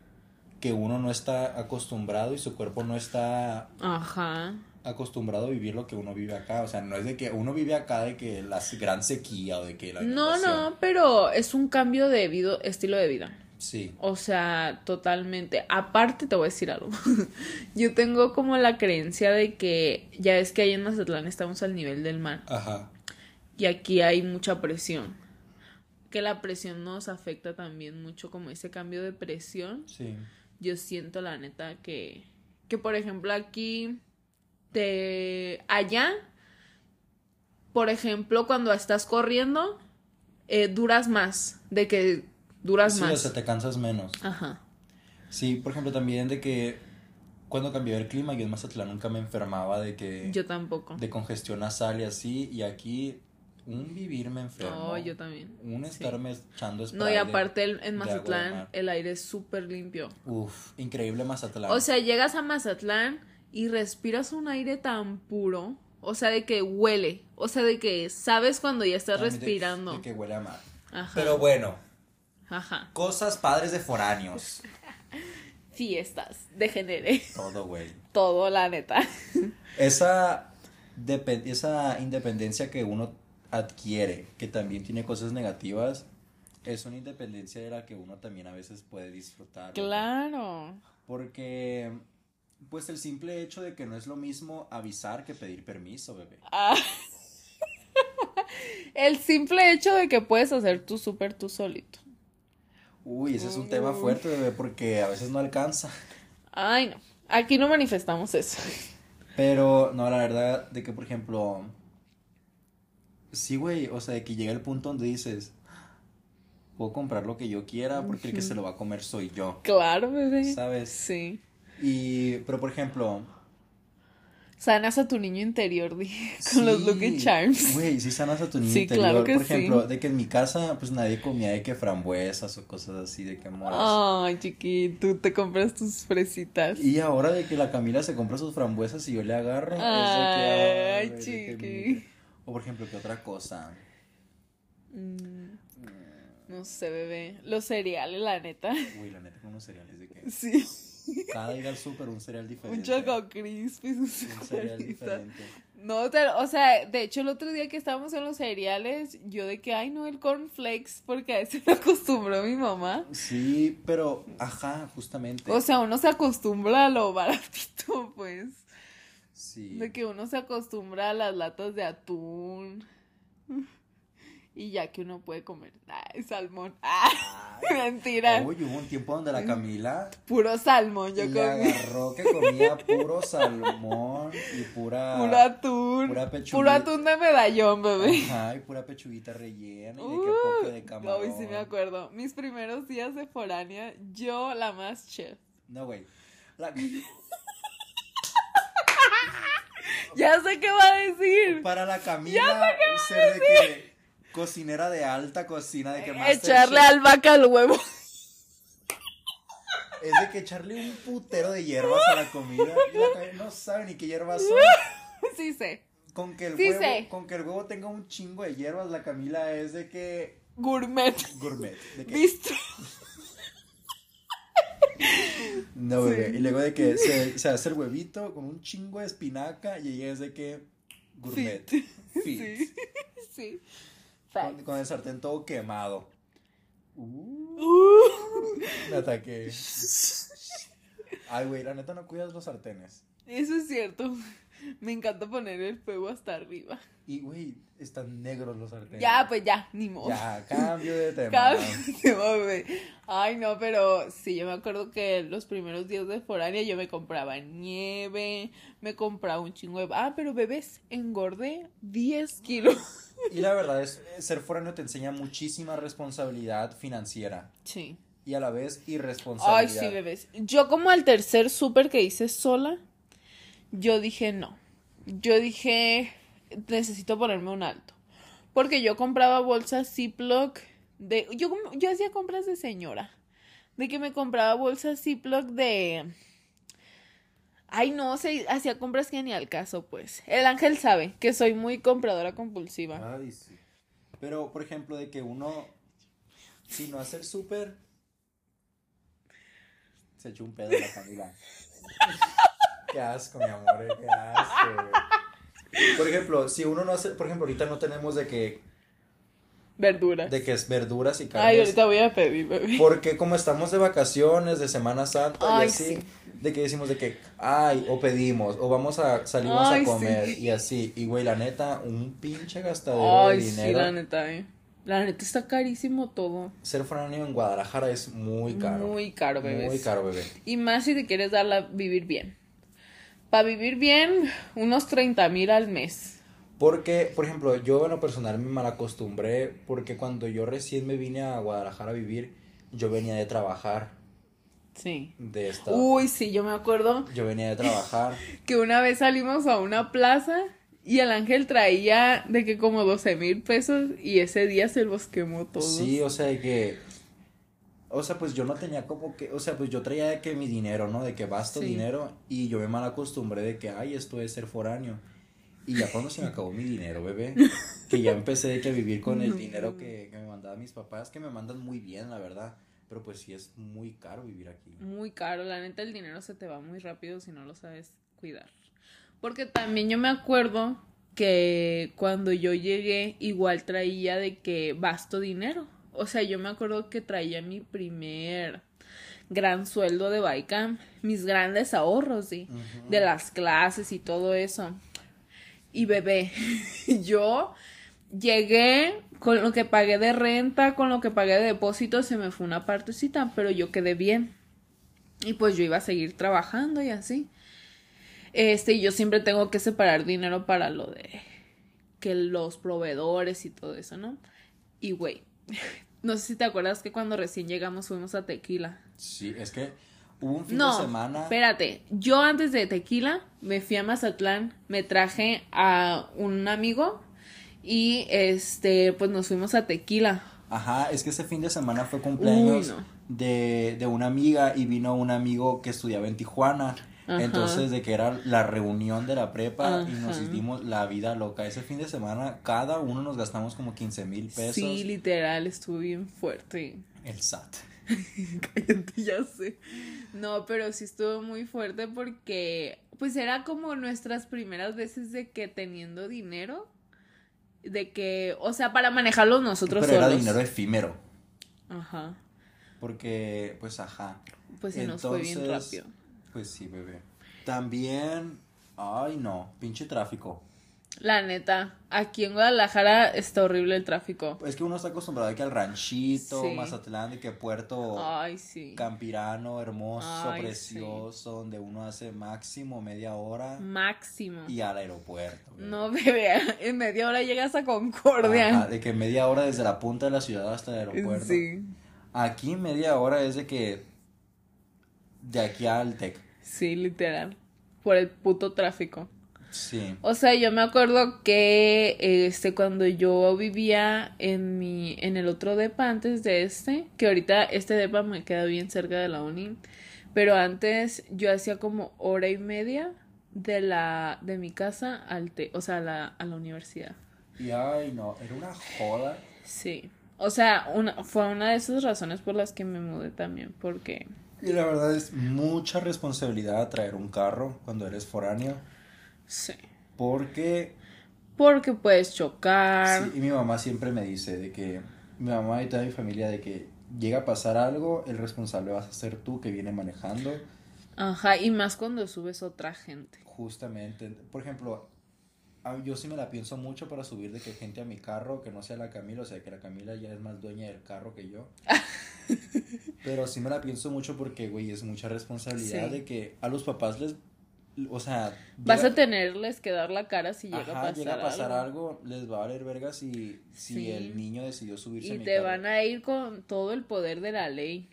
que uno no está acostumbrado y su cuerpo no está ajá acostumbrado a vivir lo que uno vive acá. O sea, no es de que uno vive acá de que la gran sequía o de que la no no pero es un cambio de vida, estilo de vida Sí. O sea, totalmente. Aparte te voy a decir algo. <laughs> Yo tengo como la creencia de que ya ves que ahí en Mazatlán estamos al nivel del mar Ajá. y aquí hay mucha presión. Que la presión nos afecta también mucho como ese cambio de presión. Sí. Yo siento la neta que que por ejemplo aquí te allá por ejemplo, cuando estás corriendo eh, duras más, de que duras Sí, más. o sea, te cansas menos. Ajá. Sí, por ejemplo, también de que cuando cambió el clima, yo en Mazatlán nunca me enfermaba de que... Yo tampoco. De congestión nasal y así, y aquí un vivir me enfermo. No, yo también. Un Sí. estarme echando spray No, y aparte el- en Mazatlán el aire es súper limpio. Uf, increíble Mazatlán. O sea, llegas a Mazatlán y respiras un aire tan puro. O sea, de que huele. O sea, de que sabes cuando ya estás También respirando. de que huele a mar. Ajá. Pero bueno, Ajá. cosas padres de foráneos. <laughs> Fiestas. Degenere. Todo, güey. Todo, la neta. Esa, esa independencia que uno adquiere, que también tiene cosas negativas, es una independencia de la que uno también a veces puede disfrutar. Claro. Porque, pues el simple hecho de que no es lo mismo avisar que pedir permiso, bebé. Ah. <laughs> el simple hecho de que puedes hacer tu súper tú solito. Uy, ese es un tema fuerte, bebé, porque a veces no alcanza. Ay, no. Aquí no manifestamos eso. Pero, no, la verdad, de que, por ejemplo, sí, güey, o sea, de que llega el punto donde dices, puedo comprar lo que yo quiera porque el que se lo va a comer soy yo. Claro, bebé. ¿Sabes? Sí. Y, pero por ejemplo, Sanas a tu niño interior, dije, <laughs> con los Lucky Charms. Güey, sí sanas a tu niño Sí, interior. claro que por ejemplo, sí. de que en mi casa, pues nadie comía de que frambuesas o cosas así, de que moras. Ay, chiquito, te compras tus fresitas. Y ahora de que la Camila se compra sus frambuesas y yo le agarro. es de que, Ay, de que chiqui. O por ejemplo, ¿qué otra cosa? Mm, No sé, bebé. Los cereales, la neta. Uy, la neta, con unos cereales de que. Sí. Cada ir al súper un cereal diferente. Un choco crispy, Un cereal diferente. No, o sea, de hecho el otro día que estábamos en los cereales, yo de que, ay no, el cornflakes, porque a ese me acostumbró mi mamá. Sí, pero, ajá, justamente. O sea, uno se acostumbra a lo baratito, pues. Sí. De que uno se acostumbra a las latas de atún. <laughs> Y ya que uno puede comer, ay, salmón. Ah, <laughs> mentira. Uy, hubo un tiempo donde la Camila Puro salmón, yo le comí. agarró que comía <laughs> puro salmón y pura. Puro atún. pura pechuguita. Puro atún de medallón, bebé. Ajá, y pura pechuguita rellena y de que Uh, poco de camarón. Uy, sí me acuerdo. Mis primeros días de foránea, yo la más chef. No, güey. La- Ya sé qué va a decir. Para la Camila, ser de que cocinera de alta cocina, de que Masterchef, Echarle albahaca al huevo. Es de que echarle un putero de hierbas a la comida. Y la <laughs> Camila no sabe ni qué hierbas son. <laughs> sí sé. Con que el Sí huevo, sé. con que el huevo tenga un chingo de hierbas, la Camila es de que Gourmet. gourmet. De que, Bistro. <laughs> no, bebé. Y luego de que se, se hace el huevito con un chingo de espinaca y ella es de que gourmet. Fit. Fit. Sí. <laughs> Sí. Con, con el sartén todo quemado. Uh, Uh, me ataqué. <laughs> Ay, güey, la neta no cuidas los sartenes. eso es cierto. <laughs> Me encanta poner el fuego hasta arriba. Y, güey, están negros los sartenes. Ya, pues ya, ni modo. Ya, <laughs> cambio de tema. Vez que va, bebé. Ay, no, pero sí, yo me acuerdo que los primeros días de foránea yo me compraba nieve, me compraba un chingo de... Ah, pero bebés, engordé 10 kilos. Y la verdad es, <laughs> ser foráneo te enseña muchísima responsabilidad financiera. Sí. Y a la vez Ay, irresponsabilidad. sí, bebés. Yo como al tercer súper que hice sola, yo dije no. Yo dije, necesito ponerme un alto. Porque yo compraba bolsas Ziploc de... Yo, yo hacía compras de señora. De que me compraba bolsas Ziploc de... Ay, no, se hacía compras que ni al caso, pues. El ángel sabe que soy muy compradora compulsiva. Ay, sí. Pero, por ejemplo, de que uno, si no hace el súper, se echó un pedo en la Camila. <laughs> qué asco, mi amor, eh, qué asco. güey. Por ejemplo, si uno no hace, por ejemplo, ahorita no tenemos de que, Verduras. de que es verduras y carnes. Ay, ahorita voy a pedir, bebé. Porque como estamos de vacaciones, de Semana Santa Ay, y así, sí. de que decimos de que, ay, o pedimos, o vamos a, salimos Ay, a comer, sí. y así, y güey, la neta, un pinche gastadero Ay, de sí, dinero. la neta, eh. La neta está carísimo todo. Ser foráneo en Guadalajara es muy caro. Muy caro, bebés. Muy caro, bebé. Y más si te quieres darla vivir bien. Para vivir bien, unos 30 mil al mes. Porque, por ejemplo, yo en lo personal me malacostumbré porque cuando yo recién me vine a Guadalajara a vivir, yo venía de trabajar Sí. de esta... Uy, sí, yo me acuerdo Yo venía de trabajar. <laughs> que una vez salimos a una plaza y el ángel traía de que como 12 mil pesos y ese día se los quemó todos. Sí, o sea, de que... O sea, pues yo no tenía como que... O sea, pues yo traía de que mi dinero, ¿no? De que basto Sí. dinero y yo me malacostumbré de que, ay, esto es ser foráneo. Y ya cuando se me acabó mi dinero, bebé, que ya empecé de que a vivir con el dinero que, que me mandaban mis papás, que me mandan muy bien, la verdad. Pero pues sí es muy caro vivir aquí. Muy caro, la neta el dinero se te va muy rápido si no lo sabes cuidar. Porque también yo me acuerdo que cuando yo llegué igual traía de que basto dinero. O sea, yo me acuerdo que traía mi primer gran sueldo de Baicam, mis grandes ahorros de, de las clases y todo eso. Y bebé, <laughs> yo llegué con lo que pagué de renta, con lo que pagué de depósito, se me fue una partecita, pero yo quedé bien. Y pues yo iba a seguir trabajando y así. Este, yo siempre tengo que separar dinero para lo de que los proveedores y todo eso, ¿no? Y güey, <laughs> no sé si te acuerdas que cuando recién llegamos fuimos a Tequila. Sí, es que hubo un fin No, de semana. espérate, yo antes de Tequila me fui a Mazatlán, me traje a un amigo y este, pues nos fuimos a Tequila. Ajá, es que ese fin de semana fue cumpleaños Uy, no. de, de una amiga y vino un amigo que estudiaba en Tijuana. Ajá. Entonces, de que era la reunión de la prepa y nos hicimos la vida loca. Ese fin de semana, cada uno nos gastamos como 15 mil pesos. Sí, literal, estuvo bien fuerte. El SAT. <laughs> Cállate, ya sé. No, pero sí estuvo muy fuerte porque, pues era como nuestras primeras veces de que teniendo dinero, de que, o sea, para manejarlo nosotros Pero era dinero efímero. Ajá. Porque, pues, ajá. Pues sí, nos fue bien Entonces, rápido. Pues sí, bebé. También, ay no, pinche tráfico. La neta, aquí en Guadalajara está horrible el tráfico. Es que uno está acostumbrado a que al ranchito, Sí. Mazatlán, de que Puerto Ay, sí. Campirano, hermoso, Ay, precioso, donde uno hace máximo media hora Máximo. y al aeropuerto. bebé. No, bebé, <laughs> en media hora llegas a Concordia. Ajá, de que media hora desde la punta de la ciudad hasta el aeropuerto. Sí, Aquí media hora es de que de aquí al TEC. sí, literal. Por el puto tráfico. Sí. O sea, yo me acuerdo que este cuando yo vivía en mi en el otro depa antes de este, que ahorita este depa me queda bien cerca de la uni, pero antes yo hacía como hora y media de la de mi casa al te, o sea, a la, a la universidad. Y ay no, era una joda. Sí. O sea, una, fue una de esas razones por las que me mudé también, porque Y la verdad es mucha responsabilidad traer un carro cuando eres foráneo. sí. Porque Porque puedes chocar. Sí, y mi mamá siempre me dice de que mi mamá y toda mi familia de que llega a pasar algo, el responsable vas a ser tú que viene manejando. Ajá, y más cuando subes otra gente. Justamente, por ejemplo, yo sí me la pienso mucho para subir de que gente a mi carro que no sea la Camila, o sea, que la Camila ya es más dueña del carro que yo. <laughs> <laughs> Pero sí me la pienso mucho porque, güey, es mucha responsabilidad Sí. de que a los papás les, o sea, Vas a tenerles que dar la cara si llega Ajá, a pasar, llega a pasar algo. algo. les va a valer verga si, si Sí. el niño decidió subirse a Y mi te carro. van a ir con todo el poder de la ley.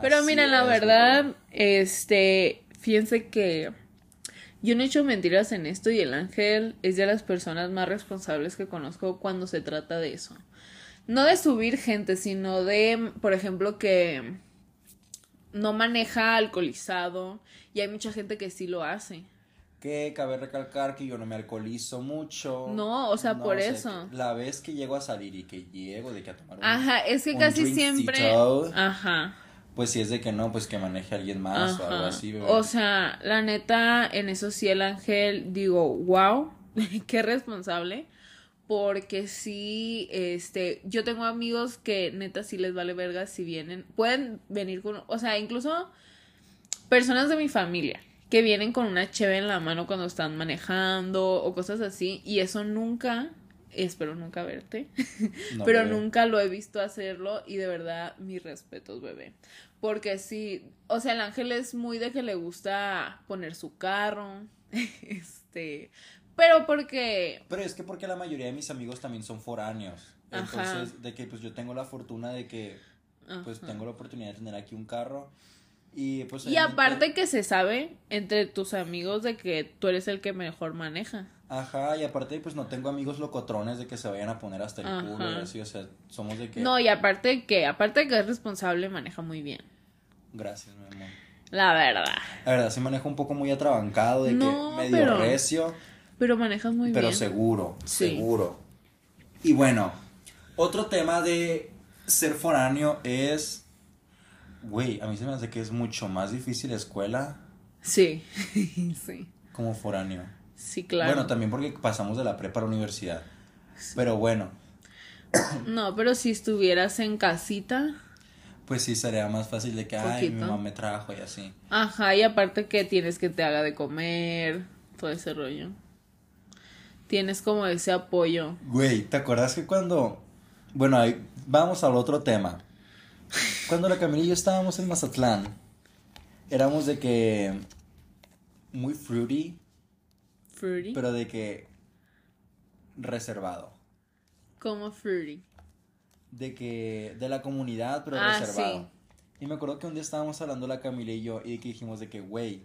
Pero Así miren, la es, verdad, este, fíjense que yo no he hecho mentiras en esto y el ángel es de las personas más responsables que conozco cuando se trata de eso. No de subir gente, sino de, por ejemplo, que no maneja alcoholizado y hay mucha gente que sí lo hace. Que cabe recalcar que yo no me alcoholizo mucho. No, o sea, por eso. La vez que llego a salir y que llego de que a tomar un- Ajá, es que casi siempre... Ajá. Pues si es de que no, pues que maneje alguien más o algo así. O sea, la neta, en eso sí el ángel, digo, wow, <laughs> qué responsable. Porque sí, este, yo tengo amigos que neta sí les vale verga si vienen, pueden venir con, o sea, incluso personas de mi familia que vienen con una cheve en la mano cuando están manejando o cosas así, y eso nunca, espero nunca verte, <laughs> No, pero bebé. nunca lo he visto hacerlo y de verdad mis respetos, bebé. Porque sí, o sea, el ángel es muy de que le gusta poner su carro, <laughs> este, pero porque, Pero es que porque la mayoría de mis amigos también son foráneos. Ajá. Entonces, de que pues yo tengo la fortuna de que pues Ajá. tengo la oportunidad de tener aquí un carro. Y pues y aparte que se sabe entre tus amigos de que tú eres el que mejor maneja. Ajá, y aparte pues no tengo amigos locotrones de que se vayan a poner hasta el culo y Ajá. así, o sea, somos de que... No, y aparte que, aparte de que es responsable, maneja muy bien. Gracias, mi amor. La verdad. La verdad, sí manejo un poco muy atrabancado, de No, que medio pero- recio, Pero manejas muy pero bien. seguro, Sí. seguro. Y bueno, otro tema de ser foráneo es... Güey, a mí se me hace que es mucho más difícil escuela Sí. <laughs> sí. como foráneo. Sí, claro. Bueno, también porque pasamos de la prepa a la universidad. Pero bueno, <coughs> No, pero si estuvieras en casita. Pues sí, sería más fácil de que, ay, mi mamá me trajo y así. Ajá, y aparte que tienes que te haga de comer, todo ese rollo. Tienes como ese apoyo. Güey, ¿te acuerdas que cuando... Bueno, ahí vamos al otro tema. Cuando la Camila y yo estábamos en Mazatlán, éramos de que... Muy fruity, Fruity. pero de que... Reservado. Como fruity. De que... De la comunidad, pero Ah, reservado. sí. Y me acuerdo que un día estábamos hablando la Camila y yo y que dijimos de que, güey...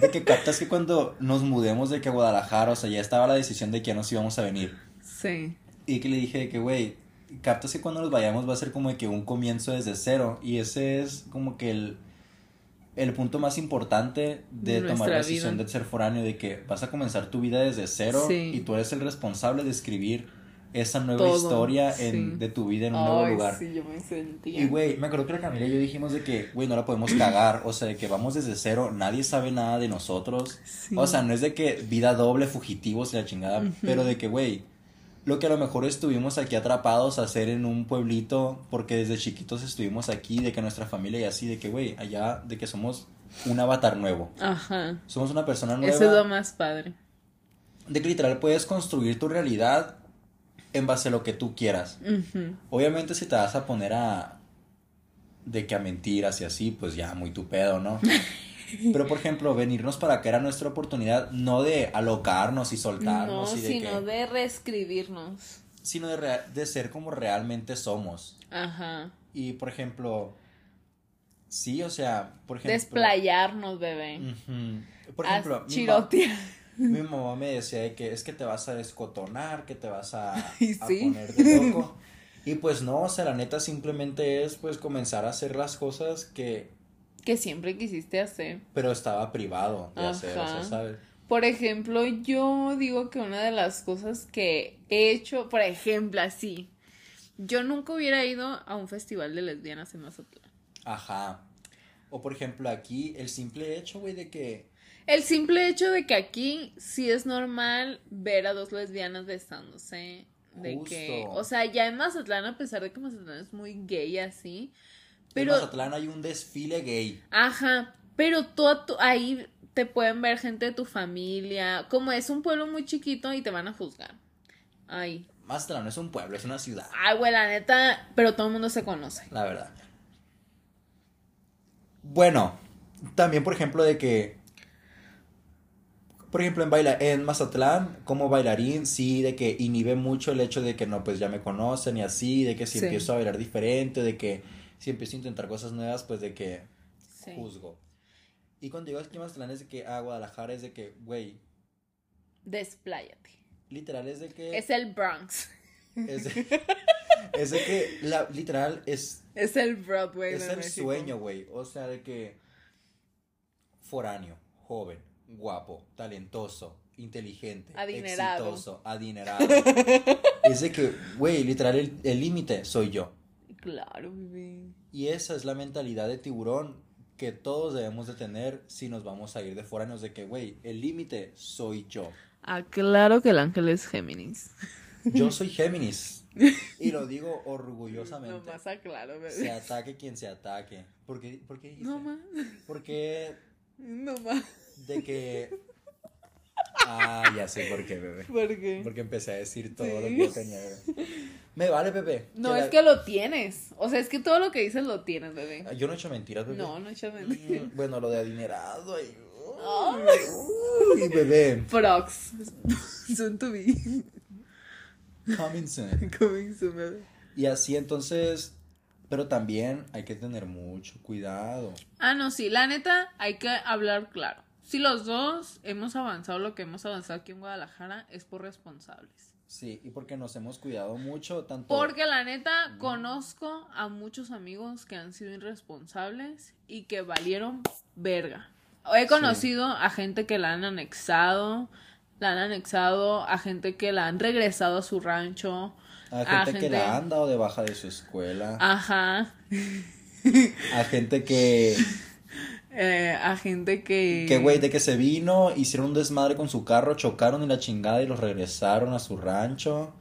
de que captas que cuando nos mudemos de que a Guadalajara, o sea, ya estaba la decisión de que ya nos íbamos a venir. Sí. Y que le dije de que, güey, captas que cuando nos vayamos va a ser como de que un comienzo desde cero. Y ese es como que el, el punto más importante de tomar la decisión vida. de ser foráneo, de que vas a comenzar tu vida desde cero Sí. y tú eres el responsable de escribir esa nueva Todo, historia en, sí. de tu vida en un nuevo lugar. sí, yo me sentía. Y, güey, me acuerdo que la Camila y yo dijimos de que, güey, no la podemos cagar. O sea, de que vamos desde cero, nadie sabe nada de nosotros. Sí. O sea, no es de que vida doble, fugitivos y la chingada, pero de que, güey, lo que a lo mejor estuvimos aquí atrapados a hacer en un pueblito, porque desde chiquitos estuvimos aquí, de que nuestra familia y así, de que, güey, allá, de que somos un avatar nuevo. Ajá. Somos una persona nueva. Eso es lo más padre. De que literal puedes construir tu realidad en base a lo que tú quieras. Ujú. Obviamente si te vas a poner a... De que a mentiras y así, pues ya muy tu pedo, ¿no? <laughs> Pero por ejemplo, venirnos para acá era nuestra oportunidad no de alocarnos y No, soltarnos y de sino que... de reescribirnos. Sino de, rea- de ser como realmente somos. Ajá. Y por ejemplo... Sí, o sea, por ejemplo... Desplayarnos, bebé. Ujú. Por Haz ejemplo, mi. Mi mamá me decía de que es que te vas a descotonar, que te vas a, <laughs> poner de loco. Y pues no, o sea, la neta simplemente es pues comenzar a hacer las cosas que, Que siempre quisiste hacer. pero estaba privado de hacer, o sea. ¿sabes? Por ejemplo, yo digo que una de las cosas que he hecho, por ejemplo, así, yo nunca hubiera ido a un festival de lesbianas en Mazatlán. Ajá. O por ejemplo aquí, el simple hecho, güey, de que... El simple hecho de que aquí sí es normal ver a dos lesbianas besándose. De Justo. que, o sea, ya en Mazatlán, a pesar de que Mazatlán es muy gay así, pero, En Mazatlán hay un desfile gay. ajá, pero tú, a tu- ahí te pueden ver gente de tu familia, como es un pueblo muy chiquito y te van a juzgar. Ay, Mazatlán no es un pueblo, es una ciudad, ay, güey, la neta, pero todo el mundo se conoce. la verdad. Bueno, también por ejemplo de que... Por ejemplo, en, baila en Mazatlán, como bailarín, sí, de que inhibe mucho el hecho de que no, pues ya me conocen y así, de que si Sí. empiezo a bailar diferente, de que si empiezo a intentar cosas nuevas, pues de que Sí. juzgo. Y cuando digo aquí en Mazatlán es de que, ah, Guadalajara es de que, güey, Despláyate. literal es de que... Es el Bronx. Es de, <laughs> es de que, la, literal, es, Es el Broadway. es de el México. sueño, güey. O sea, de que foráneo, joven, guapo, talentoso, inteligente, Adinerado. exitoso, adinerado. <laughs> es de que, güey, literal, el límite soy yo. Claro, bebé. Y esa es la mentalidad de tiburón que todos debemos de tener si nos vamos a ir de foráneos de que, güey, el límite soy yo. Aclaro que el ángel es Géminis. Yo <laughs> soy Géminis. Y lo digo orgullosamente. No más aclaro, bebé. Se ataque quien se ataque. ¿Por qué, por qué dijiste? No más. Porque No más. De que... <laughs> Ah, ya sé por qué, bebé. ¿Por qué? Porque empecé a decir todo Sí. lo que yo tenía, bebé. Me vale, bebé. No, la- es que lo tienes. O sea, es que todo lo que dices lo tienes, bebé. Yo no he hecho mentiras, bebé. No, no echas mentiras. Mm, Bueno, lo de adinerado. ay, Ay. Uy, bebé. Prox. Soon to be. Coming soon. Coming soon, bebé. Y así entonces, pero también hay que tener mucho cuidado. Ah, no, sí, la neta, hay que hablar claro. Si los dos hemos avanzado lo que hemos avanzado aquí en Guadalajara, es por responsables. Sí, y porque nos hemos cuidado mucho, tanto... Porque la neta, conozco a muchos amigos que han sido irresponsables y que valieron verga. He conocido a gente que la han anexado, la han anexado, a gente que la han regresado a su rancho. A gente, a que gente- la han dado de baja de su escuela. Ajá. A gente que, <laughs> Eh, a gente que... que güey, de que se vino, hicieron un desmadre con su carro, chocaron y la chingada y los regresaron a su rancho.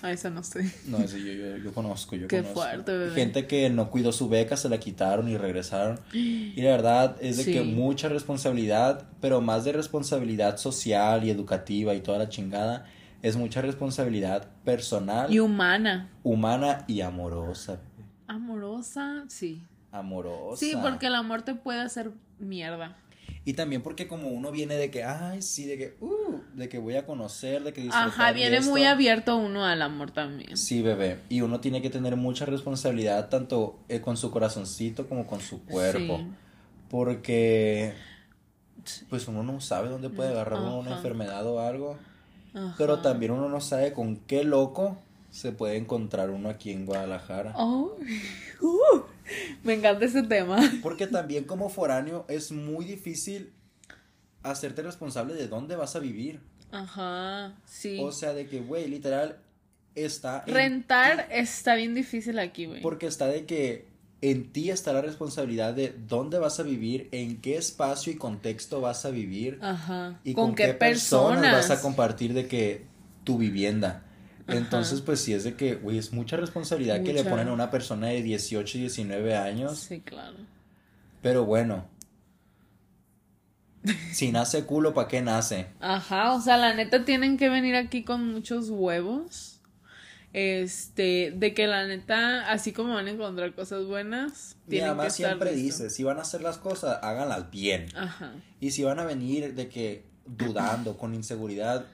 A esa no sé. No, eso yo, yo, yo conozco, yo Qué conozco. fuerte, bebé. Gente que no cuidó su beca, se la quitaron y regresaron. Y la verdad es de Sí. que mucha responsabilidad, pero más de responsabilidad social y educativa y toda la chingada, es mucha responsabilidad personal, Y humana. humana y amorosa. Amorosa, sí. Amorosa. Sí, porque el amor te puede hacer mierda. Y también porque como uno viene de que, ay, sí, de que, uh, de que voy a conocer, de que Ajá, viene esto. muy abierto uno al amor también. Sí, bebé. Y uno tiene que tener mucha responsabilidad tanto eh, con su corazoncito como con su cuerpo. Sí. Porque, pues uno no sabe dónde puede agarrar uno una enfermedad o algo. Ajá. Pero también uno no sabe con qué loco se puede encontrar uno aquí en Guadalajara. Oh, uh, <laughs> me encanta ese tema. Porque también como foráneo es muy difícil hacerte responsable de dónde vas a vivir. Ajá, sí. O sea, de que, güey, literal, está... en Rentar está bien difícil aquí, güey. Porque está de que en ti está la responsabilidad de dónde vas a vivir, en qué espacio y contexto vas a vivir Ajá. y ¿Con, qué, personas? vas a compartir de que tu vivienda. Ajá. Entonces, pues sí es de que, güey, es mucha responsabilidad que le ponen a una persona de 18, 19 años. Sí, claro. Pero bueno, si nace culo, ¿para qué nace? Ajá, o sea, la neta tienen que venir aquí con muchos huevos. Este, de que la neta, así como van a encontrar cosas buenas, Mi tienen mamá que estar siempre listos. dice, si van a hacer las cosas, háganlas bien. Ajá. Y si van a venir de que dudando, con inseguridad,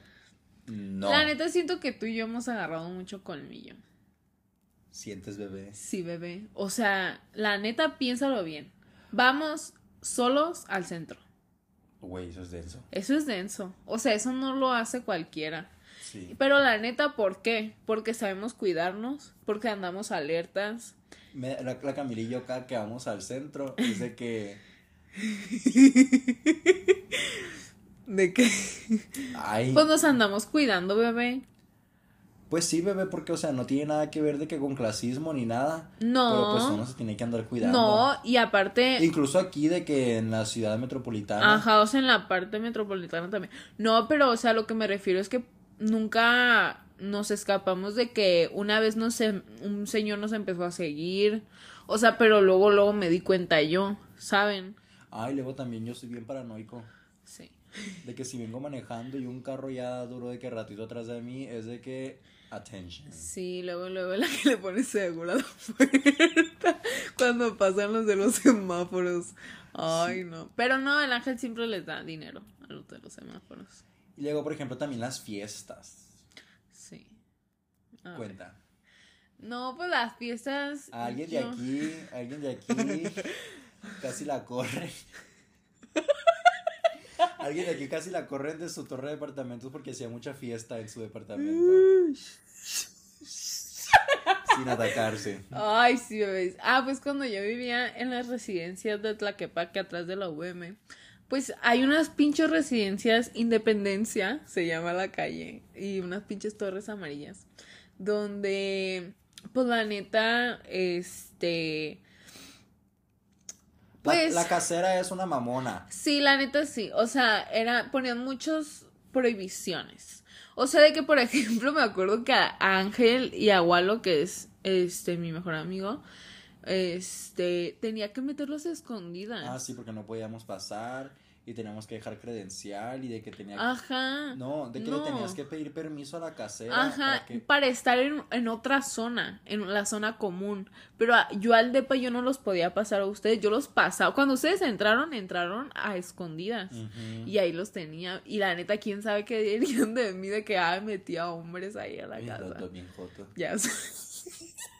no. La neta siento que tú y yo hemos agarrado mucho colmillo. Sientes bebé. Sí, bebé. O sea, la neta, piénsalo bien. Vamos solos al centro. Güey, eso es denso. Eso es denso. O sea, eso no lo hace cualquiera. Sí. Pero la neta, ¿por qué? Porque sabemos cuidarnos, porque andamos alertas. Me- la, la Camila y yo cada que vamos al centro es de que, <laughs> ¿De qué? <laughs> ay, Pues nos andamos cuidando, bebé. pues sí bebé, porque o sea, no tiene nada que ver de que con clasismo ni nada. No. Pero pues uno se tiene que andar cuidando. No, y aparte, Incluso aquí de que en la ciudad metropolitana. ajá, o sea, en la parte metropolitana también. No, pero, o sea, lo que me refiero es que nunca nos escapamos de que una vez nos, em- un señor nos empezó a seguir. O sea, pero luego, luego me di cuenta yo, ¿saben? Ay, luego también yo soy bien paranoico. Sí. De que si vengo manejando y un carro ya duro de que ratito atrás de mí, es de que, attention. Sí, luego, luego la que le pone seguro a la puerta <laughs> cuando pasan los de los semáforos. Ay, no. Pero no, el ángel siempre les da dinero a los de los semáforos. Y luego, por ejemplo, también las fiestas. Sí. A ver. Cuenta. No, pues las fiestas. Alguien de aquí, alguien de aquí casi la corre. <laughs> Alguien de aquí casi la corren de su torre de departamentos porque hacía mucha fiesta en su departamento. Sin atacarse. Ay, sí, bebés. Ah, pues cuando yo vivía en las residencias de Tlaquepaque, atrás de la UM, pues hay unas pinches residencias, Independencia, se llama la calle, y unas pinches torres amarillas, donde, pues la neta, este... La- Pues... la, casera es una mamona. Sí, la neta sí. O sea, era, ponían muchas prohibiciones. O sea, de que, por <laughs> ejemplo, me acuerdo que a Ángel y a Walo, que es este mi mejor amigo, este, tenía que meterlos a escondidas. Ah, sí, porque no podíamos pasar y teníamos que dejar credencial y de que tenía que... Ajá. No, de que no. le tenías que pedir permiso a la casera. Ajá, para que- para estar en, en otra zona, en la zona común. Pero a- yo al DEPA yo no los podía pasar a ustedes, yo los pasaba. Cuando ustedes entraron, entraron a escondidas. Ujú. Y ahí los tenía. Y la neta, quién sabe qué dirían de mí de que ah, metía hombres ahí a la Bien casa. bien joto. Ya sé. <laughs>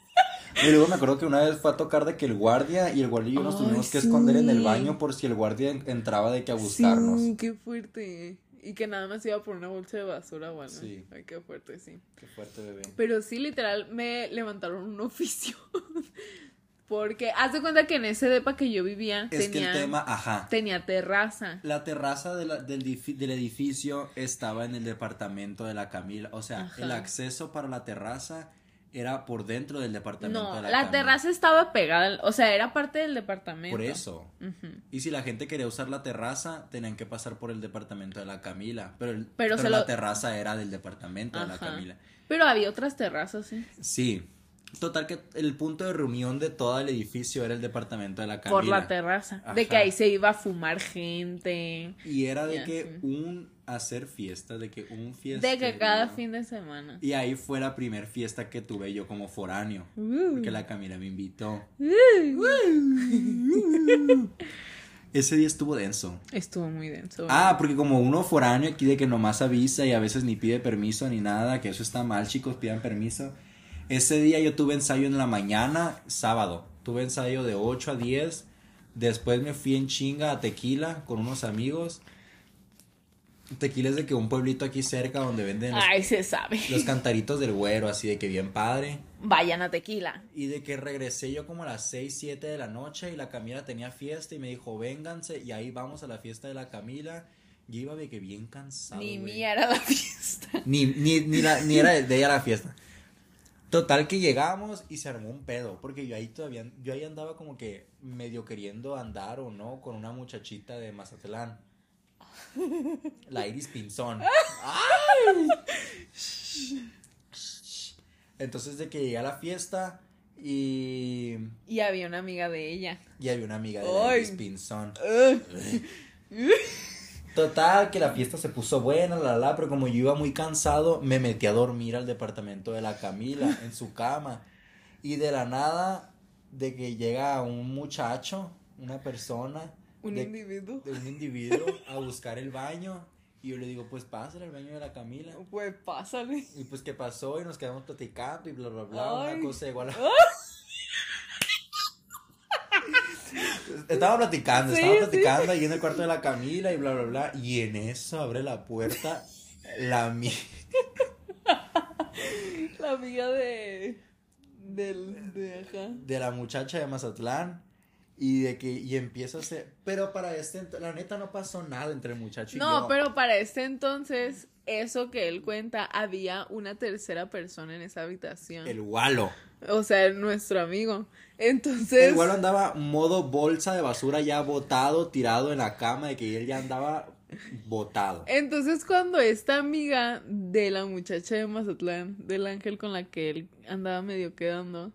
Y luego me acuerdo que una vez fue a tocar de que el guardia y el guardia y yo nos tuvimos que esconder en el baño por si el guardia en- entraba de que a buscarnos. Sí, qué fuerte. Y que nada más iba por una bolsa de basura o algo. Sí. Ay, qué fuerte, sí. Qué fuerte, bebé. Pero sí, literal, me levantaron un oficio. <laughs> Porque haz de cuenta que en ese depa que yo vivía Es tenía, que el tema, ajá. tenía terraza. La terraza de la- del, del edificio estaba en el departamento de la Camila. O sea, Ajá. el acceso para la terraza era por dentro del departamento No, de la, la, terraza estaba pegada, o sea, era parte del departamento. Por eso. Y si la gente quería usar la terraza, tenían que pasar por el departamento de la Camila. Pero, el- Pero la lo- terraza era del departamento de la. Camila. Pero había otras terrazas, sí. Sí. Total que el punto de reunión de todo el edificio era el departamento de la Camila. Por la terraza. De que ahí se iba a fumar gente. Y era de que sí. un hacer fiesta, de que un fiesta. De que cada fin de semana. Y ahí fue la primer fiesta que tuve yo como foráneo. Uh. Porque la Camila me invitó. <laughs> Ese día estuvo denso. Estuvo muy denso. Ah, porque como uno foráneo aquí de que nomás avisa y a veces ni pide permiso ni nada, que eso está mal, chicos, pidan permiso. Ese día yo tuve ensayo en la mañana, sábado. Tuve ensayo de 8 a 10. Después me fui en chinga a Tequila con unos amigos. Tequila es de que un pueblito aquí cerca donde venden los, Ay, se sabe. los <laughs> cantaritos del güero, así de que bien padre. Vayan a tequila. Y de que regresé yo como a las 6, 7 de la noche y la Camila tenía fiesta y me dijo, vénganse y ahí vamos a la fiesta de la Camila. Yo iba de que bien cansado. Ni güey. mía era la <laughs> fiesta. Ni, ni, ni, la- ni era de ella la fiesta. Total que llegamos y se armó un pedo, porque yo ahí todavía, yo ahí andaba como que medio queriendo andar o no con una muchachita de Mazatlán. <laughs> La Iris Pinzón. <laughs> ¡Ay! Entonces de que llegué a la fiesta y, Y había una amiga de ella. y había una amiga de la. Iris Pinzón. Total, que la fiesta se puso buena, la la, pero como yo iba muy cansado, me metí a dormir al departamento de la Camila, <laughs> en su cama. Y de la nada, de que llega un muchacho, una persona, Un de, individuo. de un individuo, a buscar el baño. Y yo le digo, pues pásale al baño de la Camila. Pues pásale. Y pues, ¿qué pasó? Y nos quedamos platicando y bla, bla, bla. Ay. Una cosa igual a... <laughs> Estaba platicando, Sí, estaba sí. platicando ahí en el cuarto de la Camila y bla, bla, bla. Y en eso abre la puerta la mi... <laughs> La amiga de. Del. De acá. de la muchacha de Mazatlán. Y de que, y empieza a hacer, pero para este, la neta no pasó nada entre el muchacho y No, pero para este entonces, eso que él cuenta, había una tercera persona en esa habitación. El gualo. O sea, nuestro amigo. Entonces. El gualo andaba modo bolsa de basura ya botado, tirado en la cama, de que él ya andaba botado. Entonces, cuando esta amiga de la muchacha de Mazatlán, del ángel con la que él andaba medio quedando,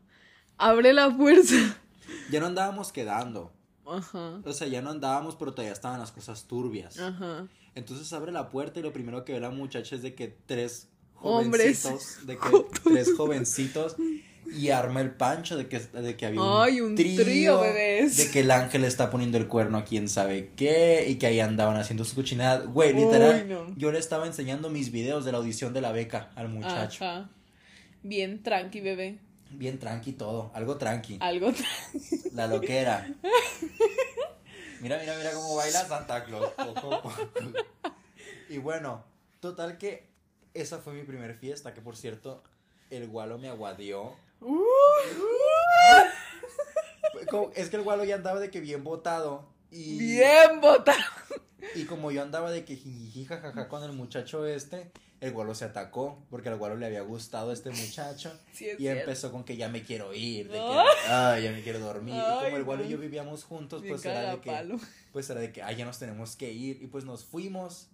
abre la puerta. Ya no andábamos quedando. Ajá. O sea, ya no andábamos, pero todavía estaban las cosas turbias. Ajá. Entonces abre la puerta y lo primero que ve la muchacha es de que tres Hombres. jovencitos, de que <laughs> tres jovencitos y arma el pancho de que, de que había un, Ay, un trío, bebés. de que el ángel está poniendo el cuerno a quién sabe qué y que ahí andaban haciendo su cochinada. Güey, literal, Uy, no. yo le estaba enseñando mis videos de la audición de la beca al muchacho. Ajá. Bien tranqui, bebé. Bien tranqui todo, algo tranqui. Algo tranqui. La loquera. <laughs> Mira, mira, mira cómo baila Santa Claus. Y bueno, total que esa fue mi primer fiesta, que por cierto, el gualo me aguadeó. Como- Es que el gualo ya andaba de que bien botado. Y, Bien botado. Y como yo andaba de que jijiji, jajaja con el muchacho este, el gualo se atacó porque al gualo le había gustado este muchacho. <laughs> Sí, y cierto. empezó con que ya me quiero ir, de que Ay. "Ay, ya me quiero dormir. y como el gualo y yo vivíamos juntos, pues era de que pues era de que ay, ya nos tenemos que ir y pues nos fuimos.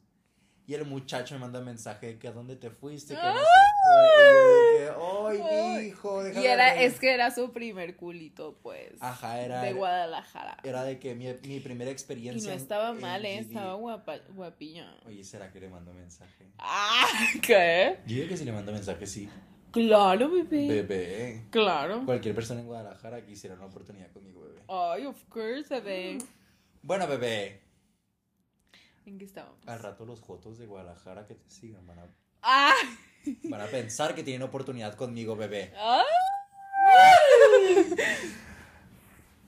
Y el muchacho me manda mensaje de que a dónde te fuiste, que no sé qué. Y yo de que, ay, mijo, Y era, reír". es que era su primer culito, pues. Ajá, era De Guadalajara. era de que mi, mi primera Y experiencia no en- estaba en mal, ¿eh? Estaba guapa, guapilla. Oye, ¿será que le mando mensaje? Ah, <laughs> ¿qué? Yo digo que si le mando mensaje, sí. Claro, bebé. Bebé. Claro. Cualquier persona en Guadalajara quisiera una oportunidad conmigo, bebé. Ay, of course, bebé. Bueno, bebé. ¿En qué estábamos? Al rato los jotos de Guadalajara que te sigan van a, ¡Ah! van a pensar que tienen oportunidad conmigo, bebé. ¡Ah!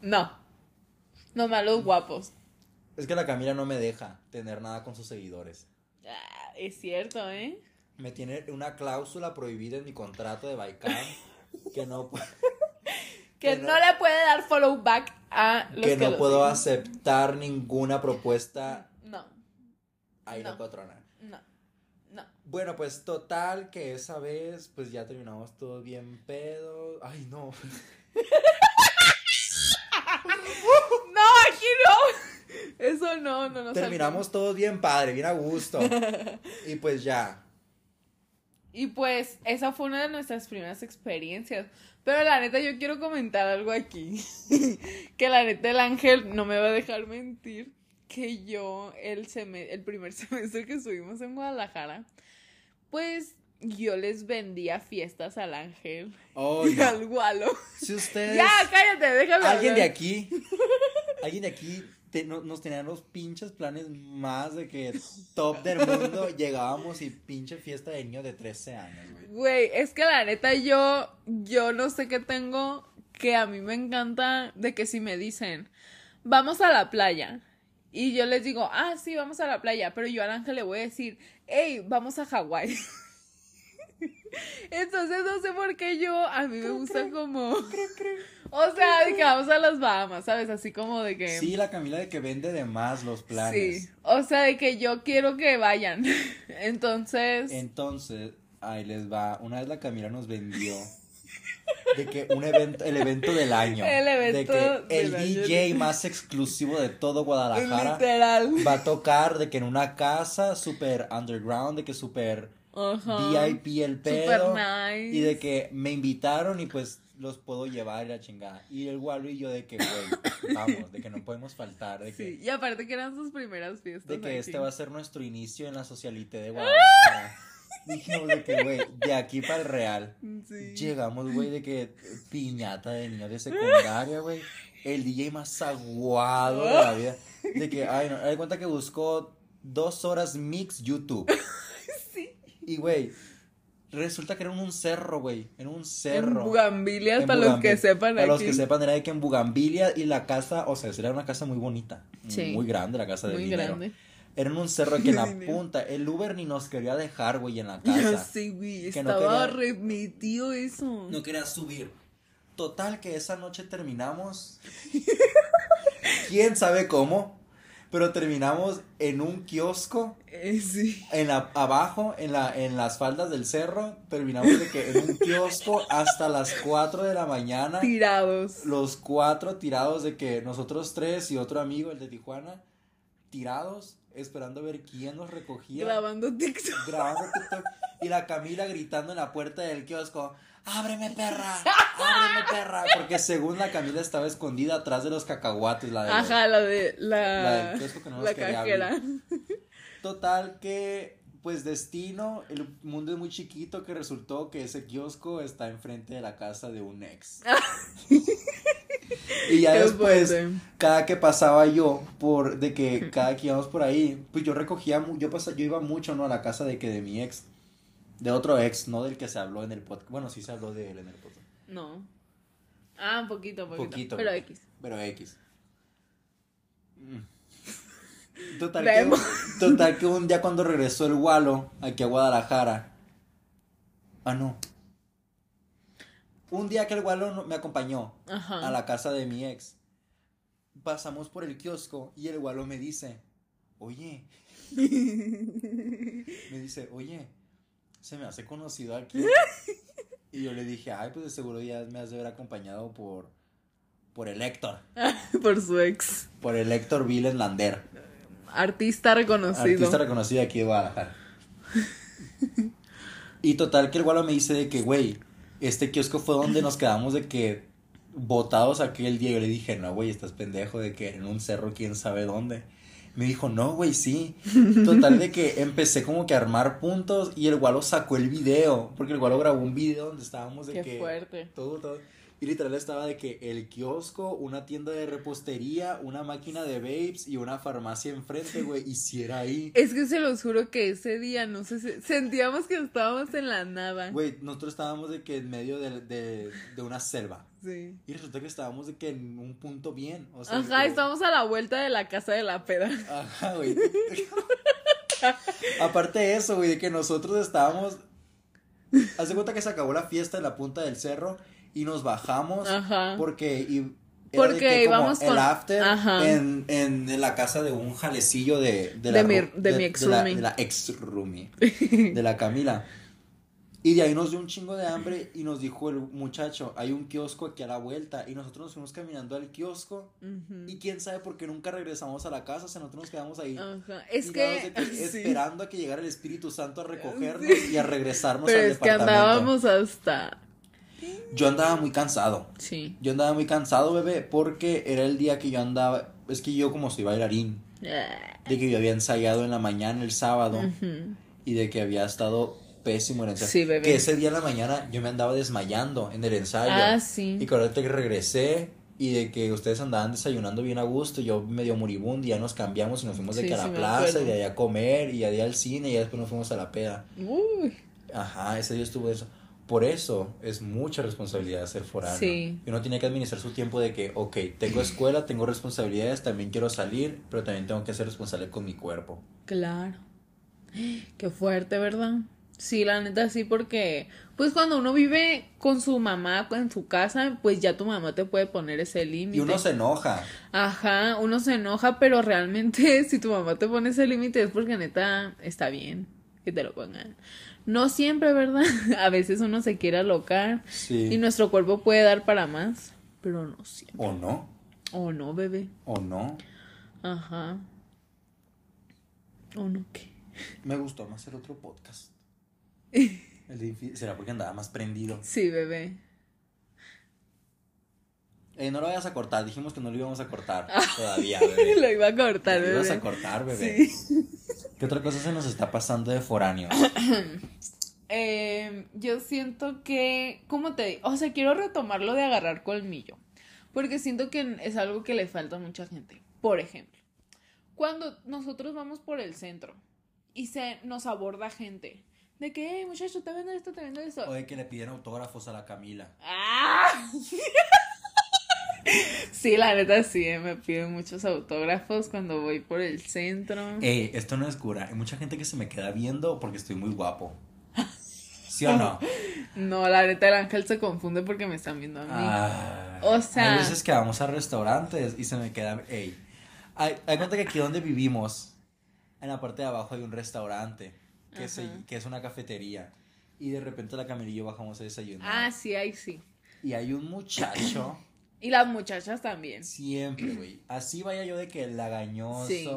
No. Nomás los guapos. Es que la Camila no me deja tener nada con sus seguidores. Ah, es cierto, ¿eh? Me tiene una cláusula prohibida en mi contrato de Baikam que no, <laughs> Que Que no, no- le puede dar follow back a los que que, no puedo siguen. aceptar ninguna propuesta No, ahí la No. patrona. no, no. Bueno, pues total que esa vez pues ya terminamos todo bien pedo. Ay, no. <laughs> No, aquí no. no, no, no. Terminamos todos bien padre, bien a gusto. <laughs> y pues ya. Y pues esa fue una de nuestras primeras experiencias. Pero la neta yo quiero comentar algo aquí. <laughs> que la neta el ángel no me va a dejar mentir. Que yo el, el primer <laughs> semestre que estuvimos en Guadalajara, pues yo les vendía fiestas al ángel oh, <laughs> y al gualo. Si <laughs> ustedes. Ya, cállate, déjame. Alguien de aquí. Alguien de aquí nos tenían los pinches planes más de que top del mundo llegábamos y pinche fiesta de niño de 13 años, güey. Güey, es que la neta yo, yo no sé qué tengo que a mí me encanta de que si me dicen, vamos a la playa. Y yo les digo, ah, sí, vamos a la playa. Pero yo al ángel le voy a decir, hey, vamos a Hawái. <laughs> Entonces no sé por qué yo, a mí me gusta como... <laughs> O sea, de que vamos a las Bahamas, ¿sabes? Así como de que... Sí, la Camila de que vende de más los planes. Sí, o sea, de que yo quiero que vayan. <laughs> Entonces... Entonces, ahí les va. Una vez la Camila nos vendió de que un evento, el evento del año. El evento de que el DJ más exclusivo de todo Guadalajara Literal. va a tocar de que en una casa super underground, de que super VIP el pedo. Super nice. Y de que me invitaron y pues los puedo llevar y la chingada. Y el Walu y yo de que, güey, vamos, de que no podemos faltar. De que, sí, y aparte que eran sus primeras fiestas. De que este va a ser nuestro inicio en la socialité de <laughs> Guadalajara. Dijimos de que, güey, de aquí para el real. Sí. Llegamos, güey, de que piñata de niños de secundaria, güey. El DJ más aguado de la vida. De que, ay, no, hay cuenta que buscó dos horas mix YouTube. <laughs> Sí. Y, güey, resulta que era en un cerro, güey. En un cerro. En Bugambilias, para los que sepan Para aquí. los que sepan, era de que en Bugambilia y la casa, o sea, era una casa muy bonita. Sí. Muy grande la casa de Muy dinero. grande. Era en un cerro que en la punta, el Uber ni nos quería dejar, güey, en la casa. Ya sé, güey, Que no estaba quería- remitido eso. No quería subir. Total que esa noche terminamos. <laughs> ¿Quién sabe cómo? Pero terminamos en un kiosco Eh, sí. en la, abajo, en, la, en las faldas del cerro. Terminamos de que en un kiosco hasta las 4 de la mañana. Tirados. Los cuatro tirados de que nosotros tres y otro amigo, el de Tijuana, tirados, esperando a ver quién nos recogía. Grabando TikTok. grabando TikTok y la Camila gritando en la puerta del kiosco, ábreme perra, <laughs> ábreme perra, porque según la Camila estaba escondida atrás de los cacahuates, la de Ajá, la de la, La del kiosco que no nos la quería cajera. <laughs> Total que, pues destino, el mundo es muy chiquito que resultó que ese kiosco está enfrente de la casa de un ex. <laughs> y ya Qué después, fuerte. cada que pasaba yo por, de que cada que íbamos por ahí, pues yo recogía, yo pasaba, yo iba mucho, ¿no? A la casa de que de mi ex, de otro ex, no del que se habló en el podcast, bueno, sí se habló de él en el podcast, No. Ah, un poquito, poquito. Poquito, Pero. X. pero X. <laughs> Total Vemos. que, total que un día cuando regresó el Walo aquí a Guadalajara. Ah, no. Un día que el no- me acompañó Ajá. a la casa de mi ex. Pasamos por el kiosco y el Walo me dice, oye, <laughs> me dice, oye, se me hace conocido aquí. <laughs> Y yo le dije, ay, pues de seguro ya me has de haber acompañado por, por el Héctor, <laughs> Por su ex. por el Héctor Viles Lander. Artista reconocido. Artista reconocido aquí de Guadalajara. y total que el gualo me dice de que, güey, este kiosco fue donde nos quedamos de que botados aquel día. Yo le dije, no, güey, estás pendejo de que en un cerro quién sabe dónde. Me dijo, no, güey, sí. Total de que empecé como que a armar puntos y el gualo sacó el video. Porque el gualo grabó un video donde estábamos de Qué que... fuerte. Todo, todo. Y literal estaba de que el kiosco, una tienda de repostería, una máquina de babes y una farmacia enfrente, güey. Y si era ahí. <laughs> Es que se los juro que ese día, no sé, si- sentíamos que estábamos en la nada. Güey, nosotros estábamos de que en medio de, de, de una selva. Sí. Y resulta que estábamos de que en un punto bien. O sea, Ajá, que- estábamos a la vuelta de la casa de la peda. Ajá, güey. <laughs> Aparte de eso, güey, de que nosotros estábamos. Hace cuenta que se acabó la fiesta en la punta del cerro y nos bajamos Ajá. porque. y- era Porque de que como íbamos el con- after Ajá. en, en la casa de un jalecillo de, de, De la, mi- ru- de mi ex de la, de la ex roomie, <laughs> de la Camila. Y de ahí nos dio un chingo de hambre y nos dijo el muchacho, hay un kiosco aquí a la vuelta. Y nosotros nos fuimos caminando al kiosco. Ujú. Y quién sabe por qué nunca regresamos a la casa, o sea, nosotros nos quedamos ahí. Ajá. Es tirados que, de que- <laughs> sí. esperando a que llegara el Espíritu Santo a recogernos Sí. y a regresarnos Pero al es que departamento. andábamos hasta. Yo andaba muy cansado. Sí. Yo andaba muy cansado, bebé, porque era el día que yo andaba. Es que yo, como soy bailarín, de que yo había ensayado en la mañana el sábado y de que había estado pésimo en el ensayo. Sí, bebé. Que ese día en la mañana yo me andaba desmayando en el ensayo. Ah, sí. Y ahorita que regresé y de que ustedes andaban desayunando bien a gusto, yo medio moribundo y ya nos cambiamos y nos fuimos de Sí, que a la plaza y de allá a comer y de allá al cine y ya después nos fuimos a la peda. Uy. Ajá, ese día estuvo eso. Por eso es mucha responsabilidad ser foráneo. Sí. Y uno tiene que administrar su tiempo de que, ok, tengo escuela, tengo responsabilidades, también quiero salir, pero también tengo que ser responsable con mi cuerpo. Claro. <gasps> Qué fuerte, ¿verdad? Sí, la neta sí, porque pues cuando uno vive con su mamá en su casa, pues ya tu mamá te puede poner ese límite. Y uno se enoja. Ajá, uno se enoja, pero realmente <laughs> si tu mamá te pone ese límite es porque neta está bien que te lo pongan. No siempre, ¿verdad? <laughs> A veces uno se quiere alocar Sí. y nuestro cuerpo puede dar para más, pero no siempre. O no, O no, bebé. o no. Ajá. O no, ¿qué? Me gustó más el otro podcast. <laughs> El ¿Será porque andaba más prendido? Sí, bebé. Eh, no lo vayas a cortar, dijimos que no lo íbamos a cortar <laughs> todavía, bebé. Lo iba a cortar, Lo bebé. ibas a cortar, bebé. Sí. ¿Qué otra cosa se nos está pasando de foráneos? <coughs> Eh, yo siento que, ¿cómo te digo? O sea, quiero retomar lo de agarrar colmillo. Porque siento que es algo que le falta a mucha gente. Por ejemplo, cuando nosotros vamos por el centro y se nos aborda gente de que, hey, muchacho, te vendo esto, te vendo esto. O de que le piden autógrafos a la Camila. ¡Ah! <laughs> Sí, la neta sí, eh, me piden muchos autógrafos cuando voy por el centro. Ey, esto no es cura. Hay mucha gente que se me queda viendo porque estoy muy guapo. <laughs> ¿Sí o no? No, la neta el ángel se confunde porque me están viendo a mí. Ah, O sea- Hay veces que vamos a restaurantes y se me queda. Ey. Hay, hay cuenta que aquí donde vivimos, en la parte de abajo hay un restaurante que, se- que es una cafetería. Y de repente la yo bajamos a desayunar. Ah, sí, ahí sí. Y hay un muchacho. Y las muchachas también. Siempre, güey. Así vaya yo de que lagañoso. Sí.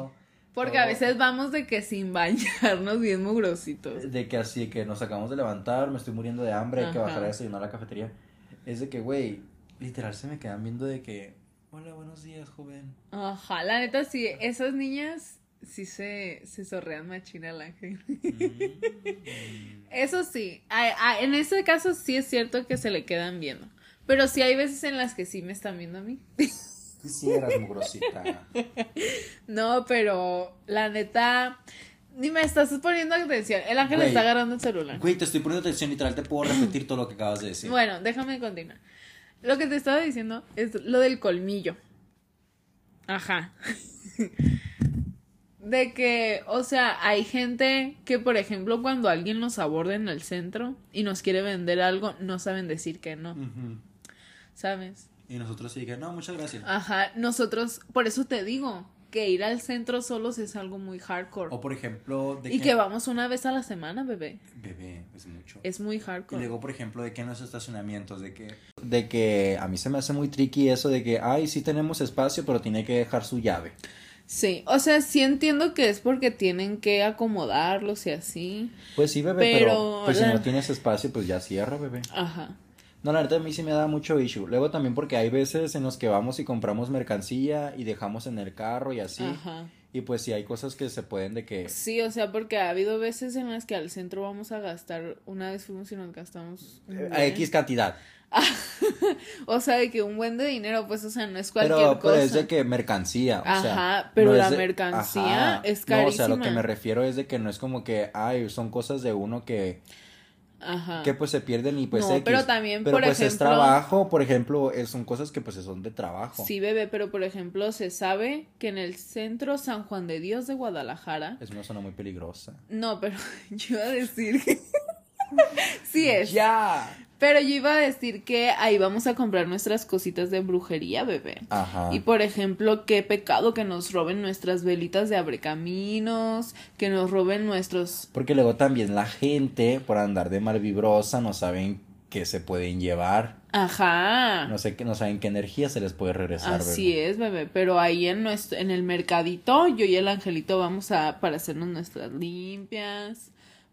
Porque a veces vamos de que sin bañarnos bien mugrositos. De que así, que nos acabamos de levantar, me estoy muriendo de hambre, hay que bajar a desayunar a la cafetería. Es de que, güey, literal se me quedan viendo de que, hola, buenos días, joven. Ajá, la neta sí, esas niñas sí se, se sorrean machina al ángel. Mm. <laughs> Eso sí, a- a- en ese caso sí es cierto que se le quedan viendo. Pero sí hay veces en las que sí me están viendo a mí. <laughs> Quisieras, mugrosita. <laughs> No, pero la neta, ni me estás poniendo atención. El ángel Güey. está agarrando el celular. Güey, te estoy poniendo atención, literal, te puedo repetir todo lo que acabas de decir. Bueno, déjame continuar. Lo que te estaba diciendo es lo del colmillo. Ajá. <laughs> De que, o sea, hay gente que, por ejemplo, cuando alguien nos aborda en el centro y nos quiere vender algo, no saben decir que no, Ujú. ¿Sabes? Y nosotros sí que, no, muchas gracias. Ajá, nosotros, por eso te digo, que ir al centro solos es algo muy hardcore. O por ejemplo, de Y que vamos una vez a la semana, bebé. Bebé, es mucho. Es muy Y hardcore. luego, por ejemplo, de que en los estacionamientos, de que... De que a mí se me hace muy tricky eso de que, ay, sí tenemos espacio, pero tiene que dejar su llave. Sí, o sea, sí entiendo que es porque tienen que acomodarlos y así. Pues sí, bebé, pero, Pero pues la- si no tienes espacio, pues ya cierra, bebé. Ajá. No, la neta a mí sí me da mucho issue. Luego también porque hay veces en los que vamos y compramos mercancía y dejamos en el carro y así. Ajá. Y pues sí hay cosas que se pueden de que... Sí, o sea, porque ha habido veces en las que al centro vamos a gastar, una vez fuimos y nos gastamos un A. X cantidad. <laughs> O sea, de que un buen de dinero, pues, o sea, no es cualquier Pero, cosa. pero es de que mercancía. o sea, Ajá, pero no la de- mercancía es No, o sea, lo que carísima. me refiero es de que no es como que, ay, son cosas de uno que, Ajá. que pues se pierden y pues No, X. pero también, Pero por pues es trabajo, por ejemplo, es- son cosas que pues son de trabajo. Sí, bebé, pero por ejemplo, se sabe que en el centro San Juan de Dios de Guadalajara. Es una zona muy peligrosa. No, pero <laughs> yo iba a decir que. <laughs> sí es. Ya. Pero yo iba a decir que ahí vamos a comprar nuestras cositas de brujería, bebé. Ajá. Y por ejemplo, qué pecado que nos roben nuestras velitas de abrecaminos, que nos roben nuestros... Porque luego también la gente, por andar de malvibrosa, no saben qué se pueden llevar. Ajá. No sé qué, no saben qué energía se les puede regresar. Así bebé. es, bebé. Pero ahí en nuestro, en el mercadito, yo y el angelito vamos a para hacernos nuestras limpias,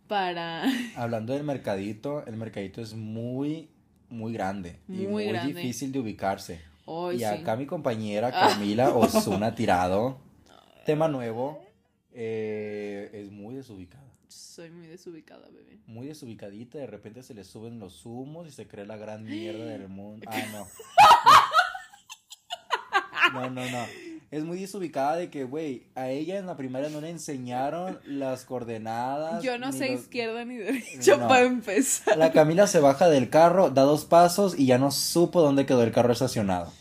para <laughs> Hablando del mercadito, el mercadito es muy, muy grande. y Muy muy grande. difícil de ubicarse. hoy y sí. acá mi compañera <laughs> Camila Osuna Tirado, <laughs> tema nuevo, eh, es muy desubicada. Soy muy desubicada, bebé. Muy desubicadita, de repente se le suben los humos y se cree la gran mierda del <gasps> mundo. Ah, no. No, no, no. Es muy desubicada de que, güey, a ella en la primaria no le enseñaron las coordenadas. Yo no sé los- izquierda ni derecha No. para empezar. La Camila se baja del carro, da dos pasos y ya no supo dónde quedó el carro estacionado.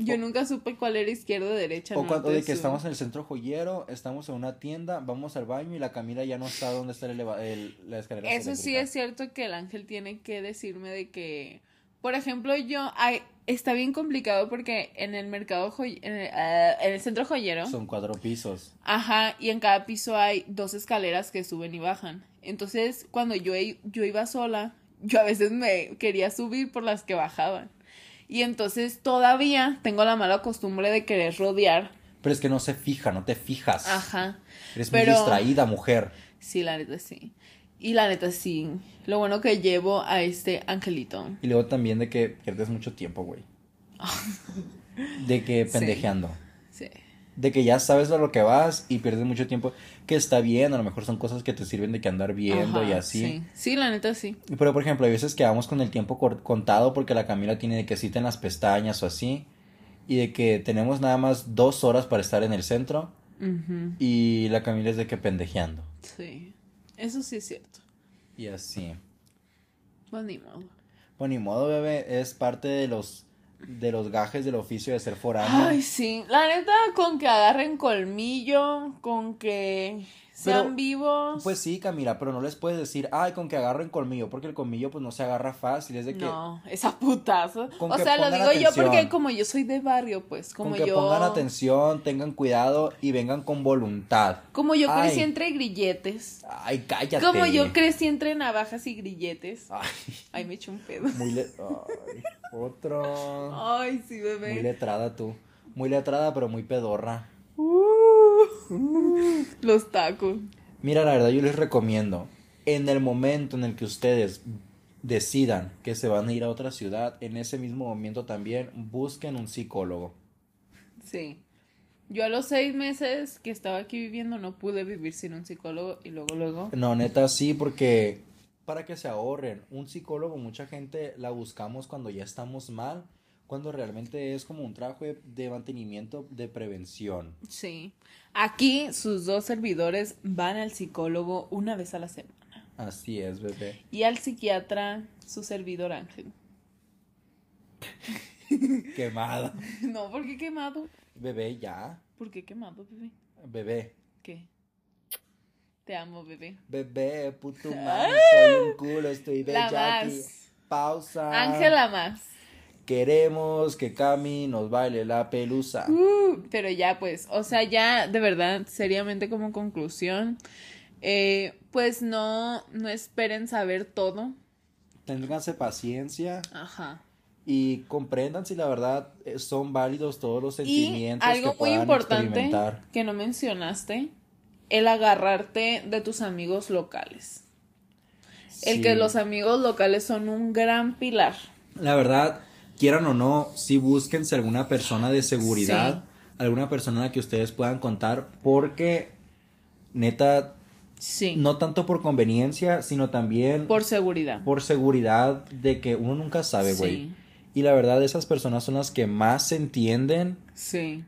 Yo nunca supe cuál era izquierda o derecha. O no cuando de que estamos en el centro joyero, estamos en una tienda, vamos al baño y la Camila ya no sabe dónde está el la escalera. Eso sí es cierto que el ángel tiene que decirme de que, por ejemplo, yo, ay, está bien complicado porque en el mercado, joy- en el, ah, en el centro joyero, Son cuatro pisos. ajá, y en cada piso hay dos escaleras que suben y bajan. Entonces, cuando yo, yo iba sola, yo a veces me quería subir por las que bajaban. Y entonces todavía tengo la mala costumbre de querer rodear. Pero es que no se fija, no te fijas. Ajá. Eres pero- muy distraída, mujer. Sí, la neta sí. Y la neta sí. Lo bueno que llevo a este angelito. Y luego también de que pierdes mucho tiempo, güey. De que <laughs> pendejeando. Sí. De que ya sabes a lo que vas y pierdes mucho tiempo. Que está bien, a lo mejor son cosas que te sirven de que andar viendo y así. Sí. Sí, la neta sí. Pero por ejemplo, hay veces que vamos con el tiempo contado porque la Camila tiene de que cita en las pestañas o así. Y de que tenemos nada más dos horas para estar en el centro. Y la Camila es de que pendejeando. Sí. Eso sí es cierto. Y así. Pues ni modo. Pues ni modo, bebé. Es parte de los, de los gajes del oficio de ser foráneo. Ay, sí. La neta, con que agarren colmillo, con que sean Pero, vivos. Pues sí, Camila, pero no les puedes decir, ay, con que agarren colmillo, porque el colmillo pues no se agarra fácil, es de que No, esa putazo. O sea, lo digo yo porque como yo soy de barrio, pues, como con que yo. pongan atención, tengan cuidado y vengan con voluntad. Como yo crecí entre grilletes. Ay, cállate. Como yo crecí entre navajas y grilletes. Ay, Ay, me eché un pedo. muy le... Ay, otro. Ay, sí, Muy bebé. letrada tú. Muy letrada, pero muy pedorra. Uh, los tacos. Mira, la verdad, yo les recomiendo, en el momento en el que ustedes decidan que se van a ir a otra ciudad, en ese mismo momento también busquen un psicólogo. Sí. Yo a los seis meses que estaba aquí viviendo no pude vivir sin un psicólogo y luego, luego. No, neta, sí, porque para que se ahorren, un psicólogo, mucha gente la buscamos cuando ya estamos mal, cuando realmente es como un trabajo de, de mantenimiento, de prevención. Sí. Aquí sus dos servidores van al psicólogo una vez a la semana. Así es, bebé. Y al psiquiatra su servidor Ángel. <laughs> Quemada. <laughs> No, ¿por qué quemado? Bebé, ya. ¿Por qué quemado, bebé? Bebé. ¿Qué? Te amo, bebé. Bebé, puto <laughs> mami, soy un culo, estoy La bella aquí. Pausa. Ángela más. Queremos que Cami nos baile la pelusa. Uh, pero ya, pues, o sea, ya de verdad, seriamente como conclusión, eh, pues no, no esperen saber todo. Ténganse paciencia Ajá. y comprendan si la verdad eh, son válidos todos los Y sentimientos algo que muy importante experimentar. que no mencionaste, el agarrarte de tus amigos locales. El que los amigos locales son un gran pilar. La verdad, quieran o no, si búsquense alguna persona de seguridad, alguna persona a la que ustedes puedan contar, porque neta, Sí. no tanto por conveniencia, sino también Por seguridad. por seguridad de que uno nunca sabe, güey. Sí. Y la verdad, esas personas son las que más entienden Sí.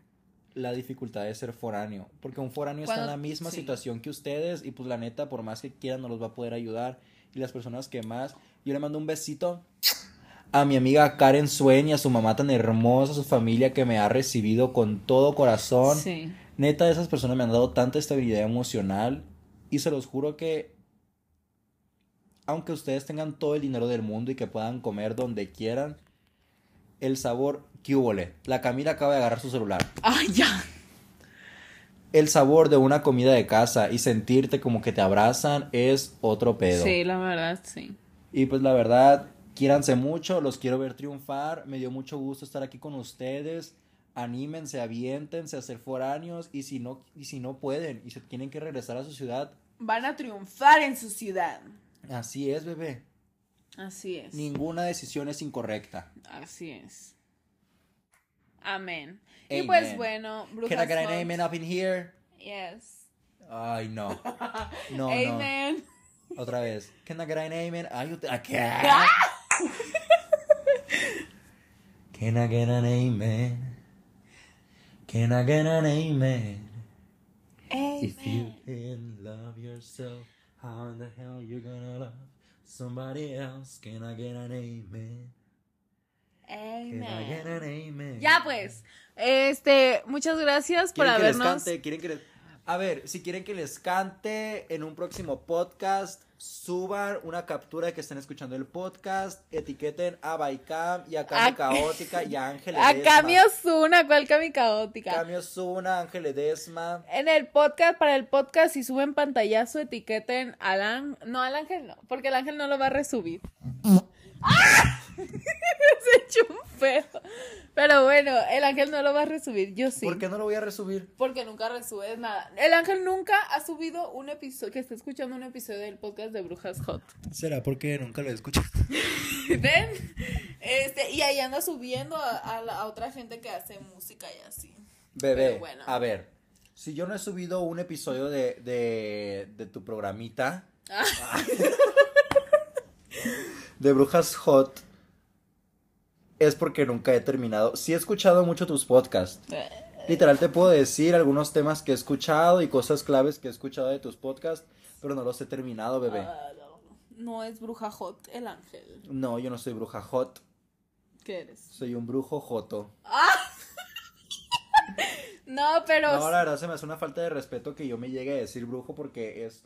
la dificultad de ser foráneo. Porque un foráneo está en la misma sí. situación que ustedes y pues la neta, por más que quieran, no los va a poder ayudar. Y las personas que más... Yo le mando un besito a mi amiga Karen Suen y a su mamá tan hermosa, a su familia que me ha recibido con todo corazón. Sí. Neta, esas personas me han dado tanta estabilidad emocional y se los juro que aunque ustedes tengan todo el dinero del mundo y que puedan comer donde quieran, el sabor, ¿qué hubole? La Camila acaba de agarrar su celular. Ay, ya. El sabor de una comida de casa y sentirte como que te abrazan es otro pedo. Sí, la verdad, sí. Y pues la verdad, quiéranse mucho, los quiero ver triunfar. Me dio mucho gusto estar aquí con ustedes. Anímense, aviéntense a ser foráneos y si no y si no pueden y se tienen que regresar a su ciudad, Van a triunfar en su ciudad. así es, bebé. Así es. Ninguna decisión es incorrecta. Así es. Amén. Y Amen. pues bueno, brujas Can I get an amen up in here? Yes. Ay, no. <laughs> No, Amen. no. Otra vez. Can I get an amen? Ay, usted- ¿a qué? <laughs> Can I get an amen? Can I get an amen? If you Amen. can love yourself, how in the hell you gonna love somebody else? Can I get an amen? Can I get Amen. an amen? Ya pues, este, muchas gracias por ¿Quieren que les habernos. cante? ¿Quieren que les... A ver, si quieren que les cante en un próximo podcast, suban una captura de que estén escuchando el podcast, etiqueten a Baikam y a Cami A- Caótica y a <laughs> Ángel A Edesma. cambio Zuna, ¿cuál cami caótica? Cambio Zuna, Ángel Edesma. En el podcast, para el podcast, si suben pantallazo, etiqueten al ángel. No, al ángel no, porque el ángel no lo va a resubir. ¡Ah! <laughs> Se echó un pedo. Pero bueno, el ángel no lo va a resubir, yo sí. ¿Por qué no lo voy a resubir? Porque nunca resubes nada. El ángel nunca ha subido un episodio, que está escuchando un episodio del podcast de Brujas Hot. ¿Será porque nunca lo he escuchado? <laughs> ¿Ven? Este, y ahí anda subiendo a, a la- a otra gente que hace música y así. Bebé, bueno. a ver, si yo no he subido un episodio de, de, de tu programita, Ah. <laughs> de Brujas Hot, es porque nunca he terminado. Sí he escuchado mucho tus podcasts. Literal te puedo decir algunos temas que he escuchado y cosas claves que he escuchado de tus podcasts, pero no los he terminado, bebé. Ah, no, no es bruja hot el ángel. No, yo no soy bruja hot, ¿Qué eres? soy un brujo joto. <laughs> No, pero. No, la verdad se me hace una falta de respeto que yo me llegue a decir brujo porque es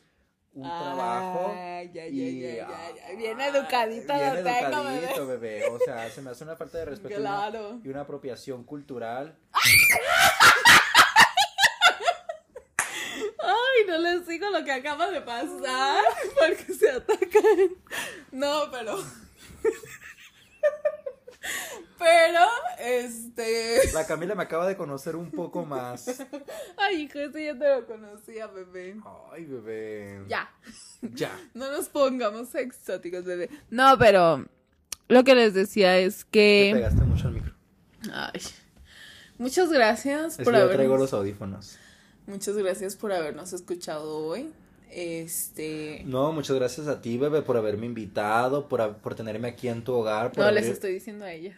un trabajo. Ay, ya, ya, y, ya, ya, ah, Bien educadita bien lo tengo, educadito, bebé. bebé. O sea, se me hace una falta de <laughs> respeto y una- Claro. y una apropiación cultural. Ay, no les digo lo que acaba de pasar. Porque se atacan. No, pero. Pero, este. La Camila me acaba de conocer un poco más. <laughs> Ay, hijo, ese ya te lo conocía, bebé. Ay, bebé. Ya. Ya. <laughs> No nos pongamos exóticos, bebé. No, pero. Lo que les decía es Te que. pegaste mucho al micro. Ay. Muchas gracias Es por que yo traigo los audífonos. Muchas gracias por habernos escuchado hoy. Este. No, muchas gracias a ti, bebé, por haberme invitado, por, por tenerme aquí en tu hogar. Por No, les haber- estoy diciendo a ellas.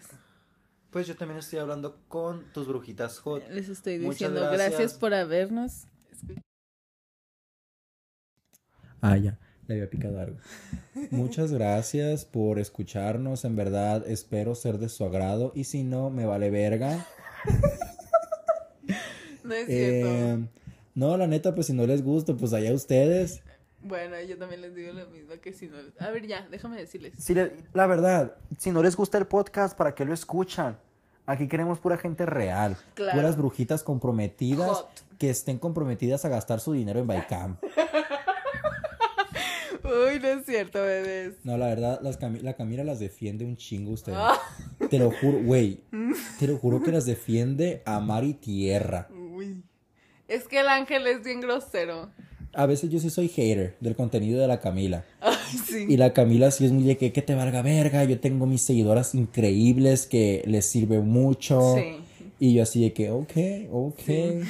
Pues yo también estoy hablando con tus brujitas hot. Les estoy Muchas diciendo gracias. gracias. por habernos. escuchado. Ah, ya, le había picado algo. Muchas gracias por escucharnos, en verdad espero ser de su agrado y si no, me vale verga. <laughs> No es cierto. Eh, no, la neta, pues si no les gusta, pues allá ustedes. Bueno, yo también les digo lo mismo que si no. A ver, ya, déjame decirles. Si le- la verdad, si no les gusta el podcast, ¿para qué lo escuchan? Aquí queremos pura gente real, Claro. puras brujitas comprometidas Hot. que estén comprometidas a gastar su dinero en Baikam. <laughs> Uy, no es cierto, bebés. No, la verdad, las Cami- la Camila las defiende un chingo ustedes. Ah. Te lo juro, güey. <laughs> Te lo juro que las defiende a mar y tierra. Uy. Es que el ángel es bien grosero. A veces yo sí soy hater del contenido de la Camila. Ay, sí. Y la Camila sí es muy de que, que te valga verga. Yo tengo mis seguidoras increíbles que les sirve mucho. Sí. Y yo así de que, ok, ok.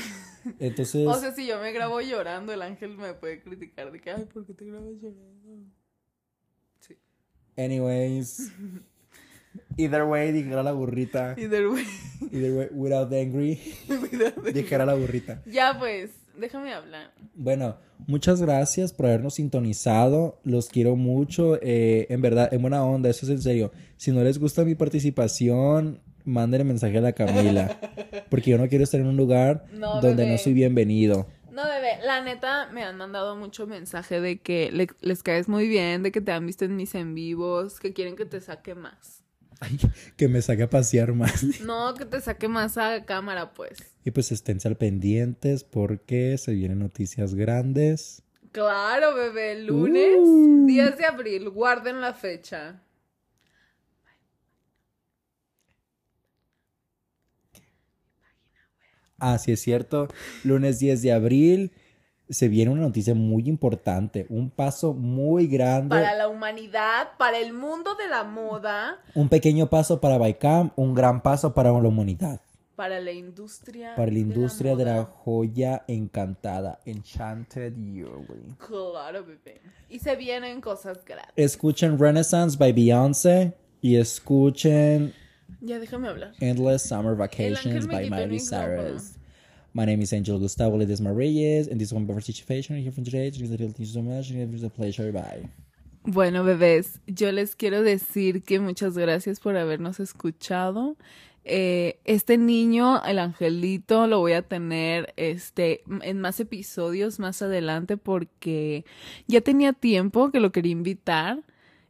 Entonces, O sea, si yo me grabo llorando, el ángel me puede criticar de que, ay, ¿por qué te grabas llorando? Sí. anyways. <laughs> Either way, dijera la burrita. Either way. Either way, without angry, <laughs> dijera la burrita. ya, pues, déjame hablar. Bueno, muchas gracias por habernos sintonizado. Los quiero mucho. eh, en verdad, en buena onda, eso es en serio. Si no les gusta mi participación, mándenle mensaje a la Camila. <laughs> Porque yo no quiero estar en un lugar No, donde bebé. no soy bienvenido. No, bebé, la neta me han mandado mucho mensaje de que le- les caes muy bien, de que te han visto en mis en vivos, que quieren que te saque más. Ay, <laughs> que me saque a pasear más. <laughs> No, que te saque más a cámara, pues. Y pues esténse al pendientes porque se vienen noticias grandes. Claro, bebé, lunes, Uh. 10 de abril, guarden la fecha. Ah, sí es cierto. Lunes 10 de abril se viene una noticia muy importante. Un paso muy grande. Para la humanidad, para el mundo de la moda, Un pequeño paso para Baikam, un gran paso para la humanidad. para la industria. Para la industria de la, joya encantada. Enchanted Jewelry. Claro, bebé. Y se vienen cosas grandes. Escuchen Renaissance by Beyoncé y escuchen Ya déjame hablar. Endless Summer Vacations by Miley. Cyrus. My name is Angel Gustavo Ledesma Reyes, and this is one participation here from today. Thank you so much. It was a pleasure. Bye. Bueno, bebés, yo les quiero decir que muchas gracias por habernos escuchado. Eh, este niño, el angelito, lo voy a tener este en más episodios más adelante porque ya tenía tiempo que lo quería invitar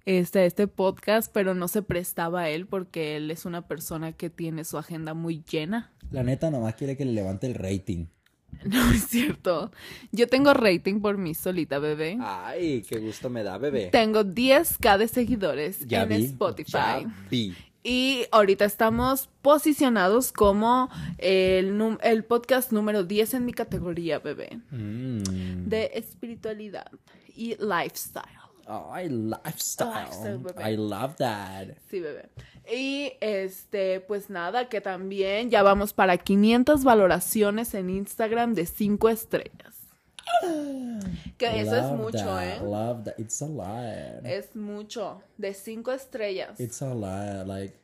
este, este podcast, pero no se prestaba a él porque él es una persona que tiene su agenda muy llena. La neta nomás quiere que le levante el rating. <laughs> No es cierto. Yo tengo rating por mí solita, bebé. Ay, qué gusto me da, bebé. Tengo 10k de seguidores Ya en vi. Spotify. Ya vi. Y ahorita estamos posicionados como el, el podcast número 10 en mi categoría, bebé, Mm. de espiritualidad y lifestyle. Ay, lifestyle. Lifestyle, bebé. I love that. Sí, bebé. Y este, pues nada, que también ya vamos para 500 valoraciones en Instagram de 5 estrellas. Que eso es Love mucho, that, ¿eh? Love that. It's a lot. Es mucho, de 5 estrellas. It's a lot. Like,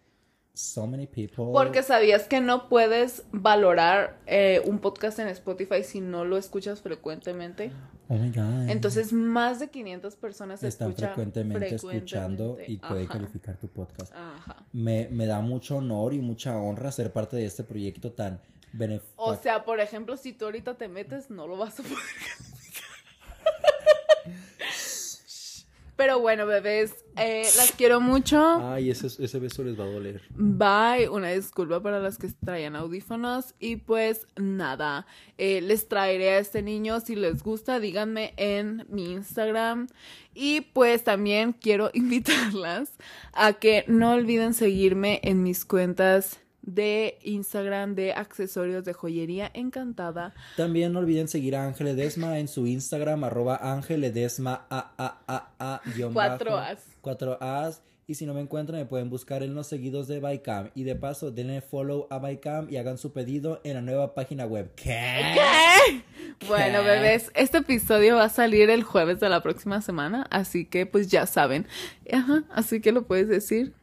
so many people. Porque sabías que no puedes valorar eh, un podcast en Spotify si no lo escuchas frecuentemente. Oh my God. Entonces, más de 500 personas están escuchan frecuentemente, escuchando y frecuentemente. puede calificar tu podcast. Ajá. Me, me da mucho honor y mucha honra ser parte de este proyecto tan beneficioso. O sea, por ejemplo, si tú ahorita te metes, no lo vas a poder <laughs> calificar. Pero bueno, bebés, eh, las quiero mucho. Ay, ese, ese beso les va a doler. Bye, una disculpa para las que traían audífonos y pues nada, eh, les traeré a este niño si les gusta, díganme en mi Instagram y pues también quiero <laughs> invitarlas a que no olviden seguirme en mis cuentas de Instagram de accesorios de joyería encantada. También no olviden seguir a Ángel Edesma en su Instagram, arroba Ángel Edesma a a a a guion Cuatro bajo, As. Cuatro As. Y si no me encuentran, me pueden buscar en los seguidos de Bycam. Y de paso, denle follow a Bycam y hagan su pedido en la nueva página web. ¿Qué? Bueno, bebés, este episodio va a salir el jueves de la próxima semana, así que pues ya saben. Ajá, así que lo puedes decir.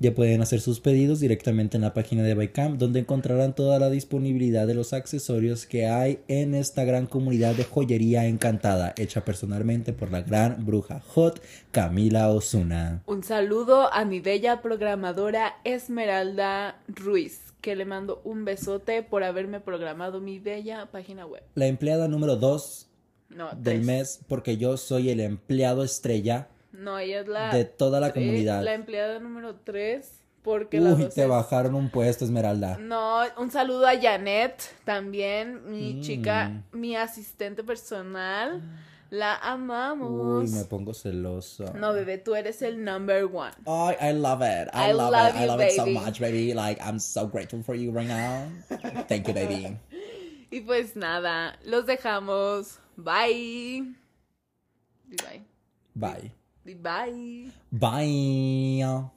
Ya pueden hacer sus pedidos directamente en la página de Bycam, donde encontrarán toda la disponibilidad de los accesorios que hay en esta gran comunidad de joyería encantada, hecha personalmente por la gran bruja hot Camila Osuna. Un saludo a mi bella programadora Esmeralda Ruiz, que le mando un besote por haberme programado mi bella página web. La empleada número 2 No, del mes, porque yo soy el empleado estrella. No, ella es la... de toda la comunidad. La empleada número 3, porque Uy, te es- bajaron un puesto, Esmeralda. No, un saludo a Janet, también, mi Mm. chica, mi asistente personal. La amamos. Uy, me pongo celoso. No, bebé, tú eres el number one. Ay, I love it. I, I love, love it. I love it so much, baby. Like, I'm so grateful for you right now. Thank you, baby. <laughs> Y pues nada, los dejamos. Bye. Bye. Bye. Bye. Bye.